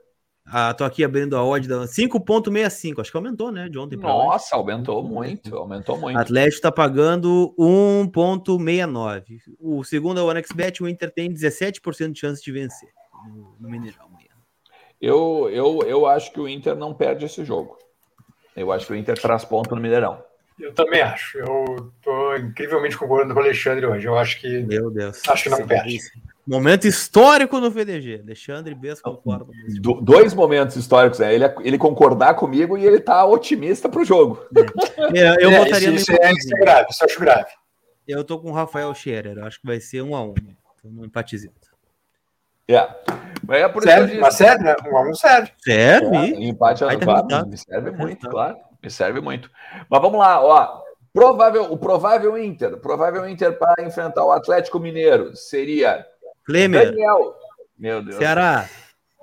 Ah, tô aqui abrindo a odd da 5.65, acho que aumentou, né, de ontem para Nossa, hoje. aumentou muito, aumentou muito. Atlético tá pagando 1.69. O segundo é o OneXBet, o Inter tem 17% de chance de vencer no, no Mineirão. Eu, eu, eu acho que o Inter não perde esse jogo. Eu acho que o Inter traz ponto no Mineirão. Eu também acho. Eu tô incrivelmente concordando com o Alexandre hoje. Eu acho que. Meu Deus. Acho que não perde. Momento histórico no VDG. Alexandre Bess concorda. Do, dois momentos históricos, né? Ele, ele concordar comigo e ele tá otimista pro jogo. É, eu é, botaria isso, isso, é, isso é grave, isso eu acho grave. Eu tô com o Rafael Scherer. Eu acho que vai ser um a um. Né? Então, um empatezinho. É. Mas é por serve, isso mas serve, né? Um a um serve. Serve. É, empate a me serve muito, claro. Me serve muito. Mas vamos lá, ó. Provável, o provável Inter, provável Inter para enfrentar o Atlético Mineiro seria Klemer. Daniel. Meu Deus. Ceará.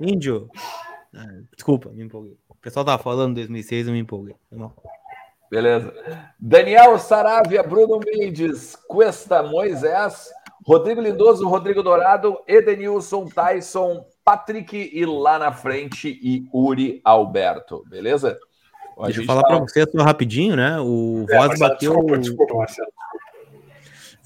Índio. Ah, desculpa, me empolguei. O pessoal tava falando 2006, eu me empolguei. Não. Beleza. Daniel Saravia, Bruno Mendes, Cuesta Moisés, Rodrigo Lindoso, Rodrigo Dourado, Edenilson, Tyson, Patrick e lá na frente e Uri Alberto, beleza? Deixa eu falar tá... para você só rapidinho, né? O é, Voz bateu. Desculpa, desculpa, Marcelo.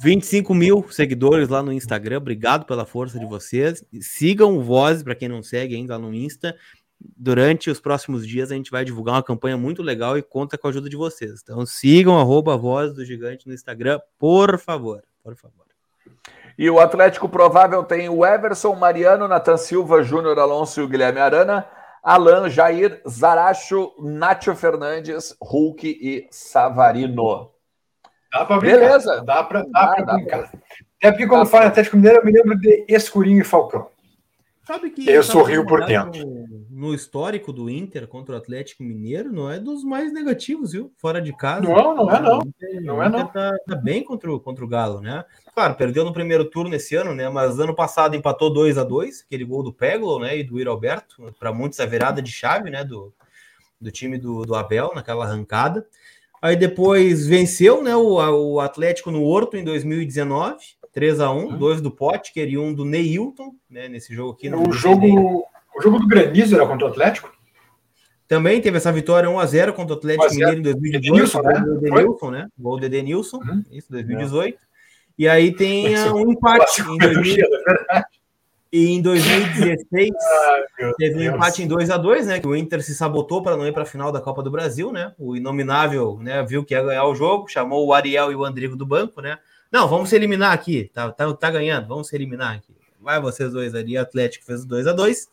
25 mil seguidores lá no Instagram. Obrigado pela força de vocês. Sigam o Voz, para quem não segue ainda lá no Insta. Durante os próximos dias a gente vai divulgar uma campanha muito legal e conta com a ajuda de vocês. Então sigam arroba Voz do Gigante no Instagram, por favor. Por favor. E o Atlético provável tem o Everson, Mariano, Natan Silva, Júnior Alonso e o Guilherme Arana, Alan, Jair, Zaracho, Nátio Fernandes, Hulk e Savarino. Dá para brincar. Beleza. Dá para brincar. Até porque quando fala Atlético Mineiro, eu me lembro de Escurinho e Falcão. Sabe que eu sorrio por dentro. No, histórico do Inter contra o Atlético Mineiro, não é dos mais negativos, viu? Fora de casa. Não, não é não. não é não. Tá, tá, bem contra o, contra o Galo, né? Claro, perdeu no primeiro turno esse ano, né? Mas ano passado empatou 2 a 2 aquele gol do Peglo, né? E do Alberto, para muitos a virada de chave, né? Do, do time do, do Abel naquela arrancada. Aí depois venceu, né? O, o Atlético no Horto em 2019 3 a 1 uhum. dois do Potker e um do Neilton, né, nesse jogo aqui. O jogo, o jogo do Granizo era contra o Atlético? Também teve essa vitória 1x0 contra o Atlético Mineiro em 2018. Edenilson, né? Gol do Edenilson, né? Gol do Edenilson, uhum. isso, 2018. É. E aí tem um empate em 2000... E em 2016 ah, teve um empate em 2 a 2 né? Que o Inter se sabotou para não ir para a final da Copa do Brasil, né? O inominável, né? Viu que ia ganhar o jogo, chamou o Ariel e o Andrigo do banco, né? Não, vamos se eliminar aqui. Tá, tá, tá ganhando, vamos se eliminar aqui. Vai vocês dois ali. O Atlético fez 2 a 2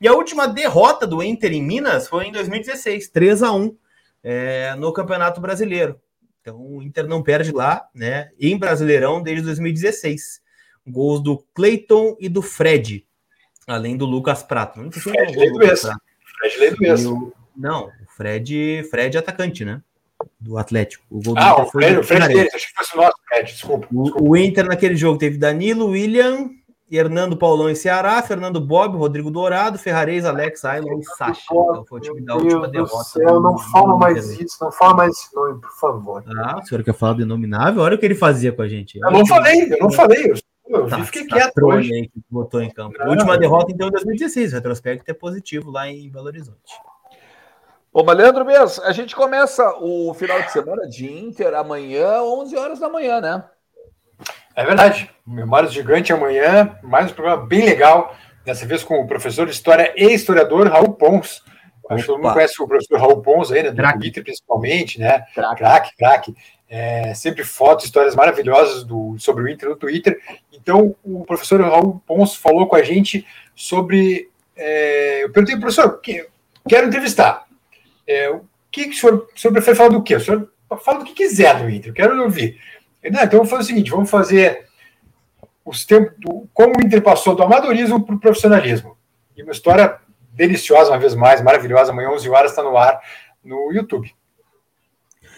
E a última derrota do Inter em Minas foi em 2016, 3 a 1 é, no Campeonato Brasileiro. Então o Inter não perde lá, né? Em Brasileirão desde 2016. Gols do Cleiton e do Fred, além do Lucas Prato. Não Fred lei do mesmo. Fred mesmo. Não, o Fred, Fred é atacante, né? Do Atlético. O gol do ah, Inter o Fred, o Fred deles, que fosse o nosso Fred, desculpa, desculpa. O, o, Inter naquele jogo teve Danilo, William, Hernando Paulão em Ceará, Fernando Bob, Rodrigo Dourado, Ferrarez, Alex, Ailon e Sacha. Então foi o time da última derrota. Céu, não fala mais isso, não fala mais esse nome, por favor. Ah, o senhor quer falar do inominável? Olha o que ele fazia com a gente. Eu não falei, eu não falei. Eu tá, fiquei tá quieto hoje. Aí que botou em campo. Última derrota, então, em 2016. O retrospecto é positivo lá em Belo Horizonte. Ô, mas Leandro mesmo, a gente começa o final de semana de Inter amanhã, 11 horas da manhã, né? É verdade. Memórias Gigante amanhã, mais um programa bem legal. Dessa vez com o professor de História e historiador Raul Pons. Acho que todo mundo conhece o professor Raul Pons aí, né? Do Craque. Twitter, principalmente, né? Craque. Craque, craque. É, sempre fotos, histórias maravilhosas do, sobre o Inter no Twitter. Então, o professor Raul Pons falou com a gente sobre. é, eu perguntei, professor, que- quero entrevistar. É, o que, que o, senhor, o senhor prefere falar do quê? O senhor fala do que quiser do Inter, eu quero ouvir. "Não, então vamos fazer o seguinte: vamos fazer os tempos, do- como o Inter passou do amadorismo para o profissionalismo. E uma história deliciosa, uma vez mais, maravilhosa. Amanhã, 11 horas, está no ar no YouTube.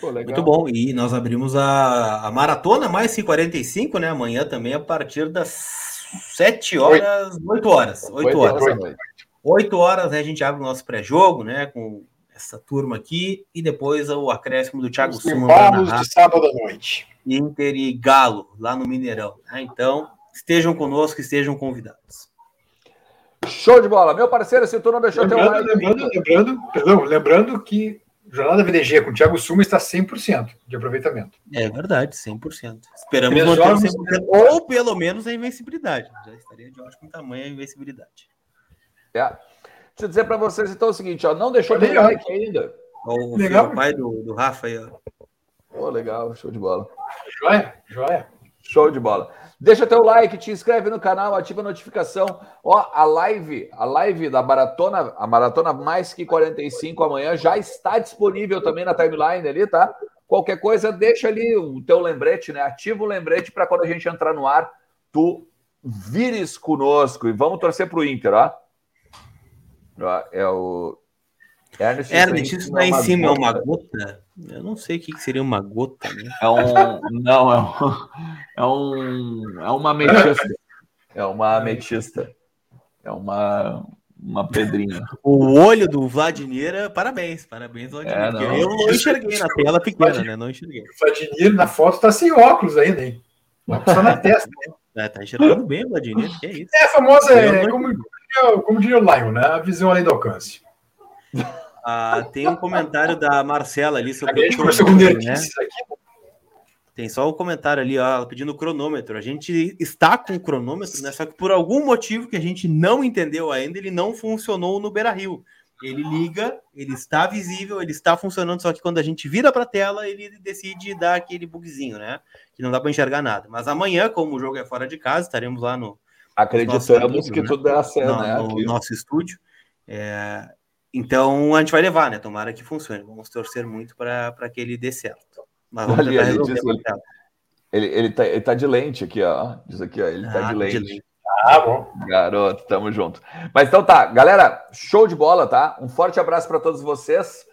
Pô. Muito bom. E nós abrimos a, a maratona mais que 45, né? Amanhã também a partir das 7 horas, 8 horas. 8 Oito horas. da noite. 8 horas, né? A gente abre o nosso pré-jogo, né? Com essa turma aqui. E depois o acréscimo do Thiago Os Suma para embalos narrar de sábado à noite. Inter e Galo, lá no Mineirão. né? Então, estejam conosco, estejam convidados. Show de bola. Meu parceiro, se tu não deixou teu Lembrando, like. lembrando, lembrando, perdão, lembrando que Jornada VDG com o Thiago Suma está 100% de aproveitamento. É verdade, 100%. Esperamos Três manter o jogos, 100%, ou pelo menos a invencibilidade. Já estaria de ótimo tamanho a invencibilidade. É. Deixa eu dizer pra vocês então o seguinte, ó, não deixou ó. like ainda. O Legal. filho, o pai do, do Rafa aí, ó. Pô, legal, show de bola. Joia? Joia. Show de bola. Deixa teu like, te inscreve no canal, ativa a notificação. Ó, a live, a live da maratona, a maratona mais que 45 amanhã já está disponível também na timeline ali, tá? Qualquer coisa, deixa ali o teu lembrete, né? Ativa o lembrete para quando a gente entrar no ar, tu vires conosco e vamos torcer pro Inter, ó. É o Ernest, Ernest, isso daí em cima é uma gota. Eu não sei o que que seria uma gota, né? É um. Não, é um. É, um, é uma ametista. É uma ametista. É uma, uma pedrinha. O olho do Vladimir, parabéns, parabéns, Vladimir. É, não. eu não enxerguei na tela pequena, né? Não enxerguei. O Vladimir na foto está sem óculos ainda, hein? Óculos só na testa. É, tá enxergando bem o Vladimir, que é isso. É a famosa, é, como, diria- como diria o Lion, né? A visão além do alcance. Ah, tem um comentário da Marcela ali sobre o cronômetro, né? aqui. Tem só o comentário ali, ó, pedindo o cronômetro. A gente está com o cronômetro, né? Só que por algum motivo que a gente não entendeu ainda, ele não funcionou no Beira Rio. Ele liga, ele está visível, ele está funcionando, só que quando a gente vira para a tela, ele decide dar aquele bugzinho, né? Que não dá para enxergar nada. Mas amanhã, como o jogo é fora de casa, estaremos lá no, Acreditamos que né? tudo dá certo, no, né? no Aqui. nosso estúdio. É, então a gente vai levar, né? Tomara que funcione. Vamos torcer muito para que ele dê certo. Mas vamos Ali, resolver diz ele. Ele, ele, tá, ele tá de lente aqui, ó. Diz aqui, ó. Ele tá Ah, de tá lente. de lente. Ah, bom. Garoto, tamo junto. Mas então tá, galera, show de bola, tá? Um forte abraço para todos vocês.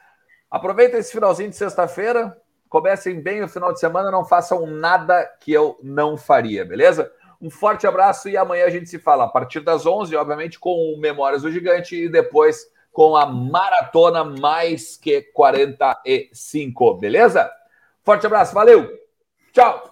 Aproveitem esse finalzinho de sexta-feira. Comecem bem o final de semana, não façam nada que eu não faria, beleza? Um forte abraço e amanhã a gente se fala a partir das 11, obviamente, com o Memórias do Gigante e depois com a Maratona Mais Que 45, beleza? Forte abraço, valeu! Tchau!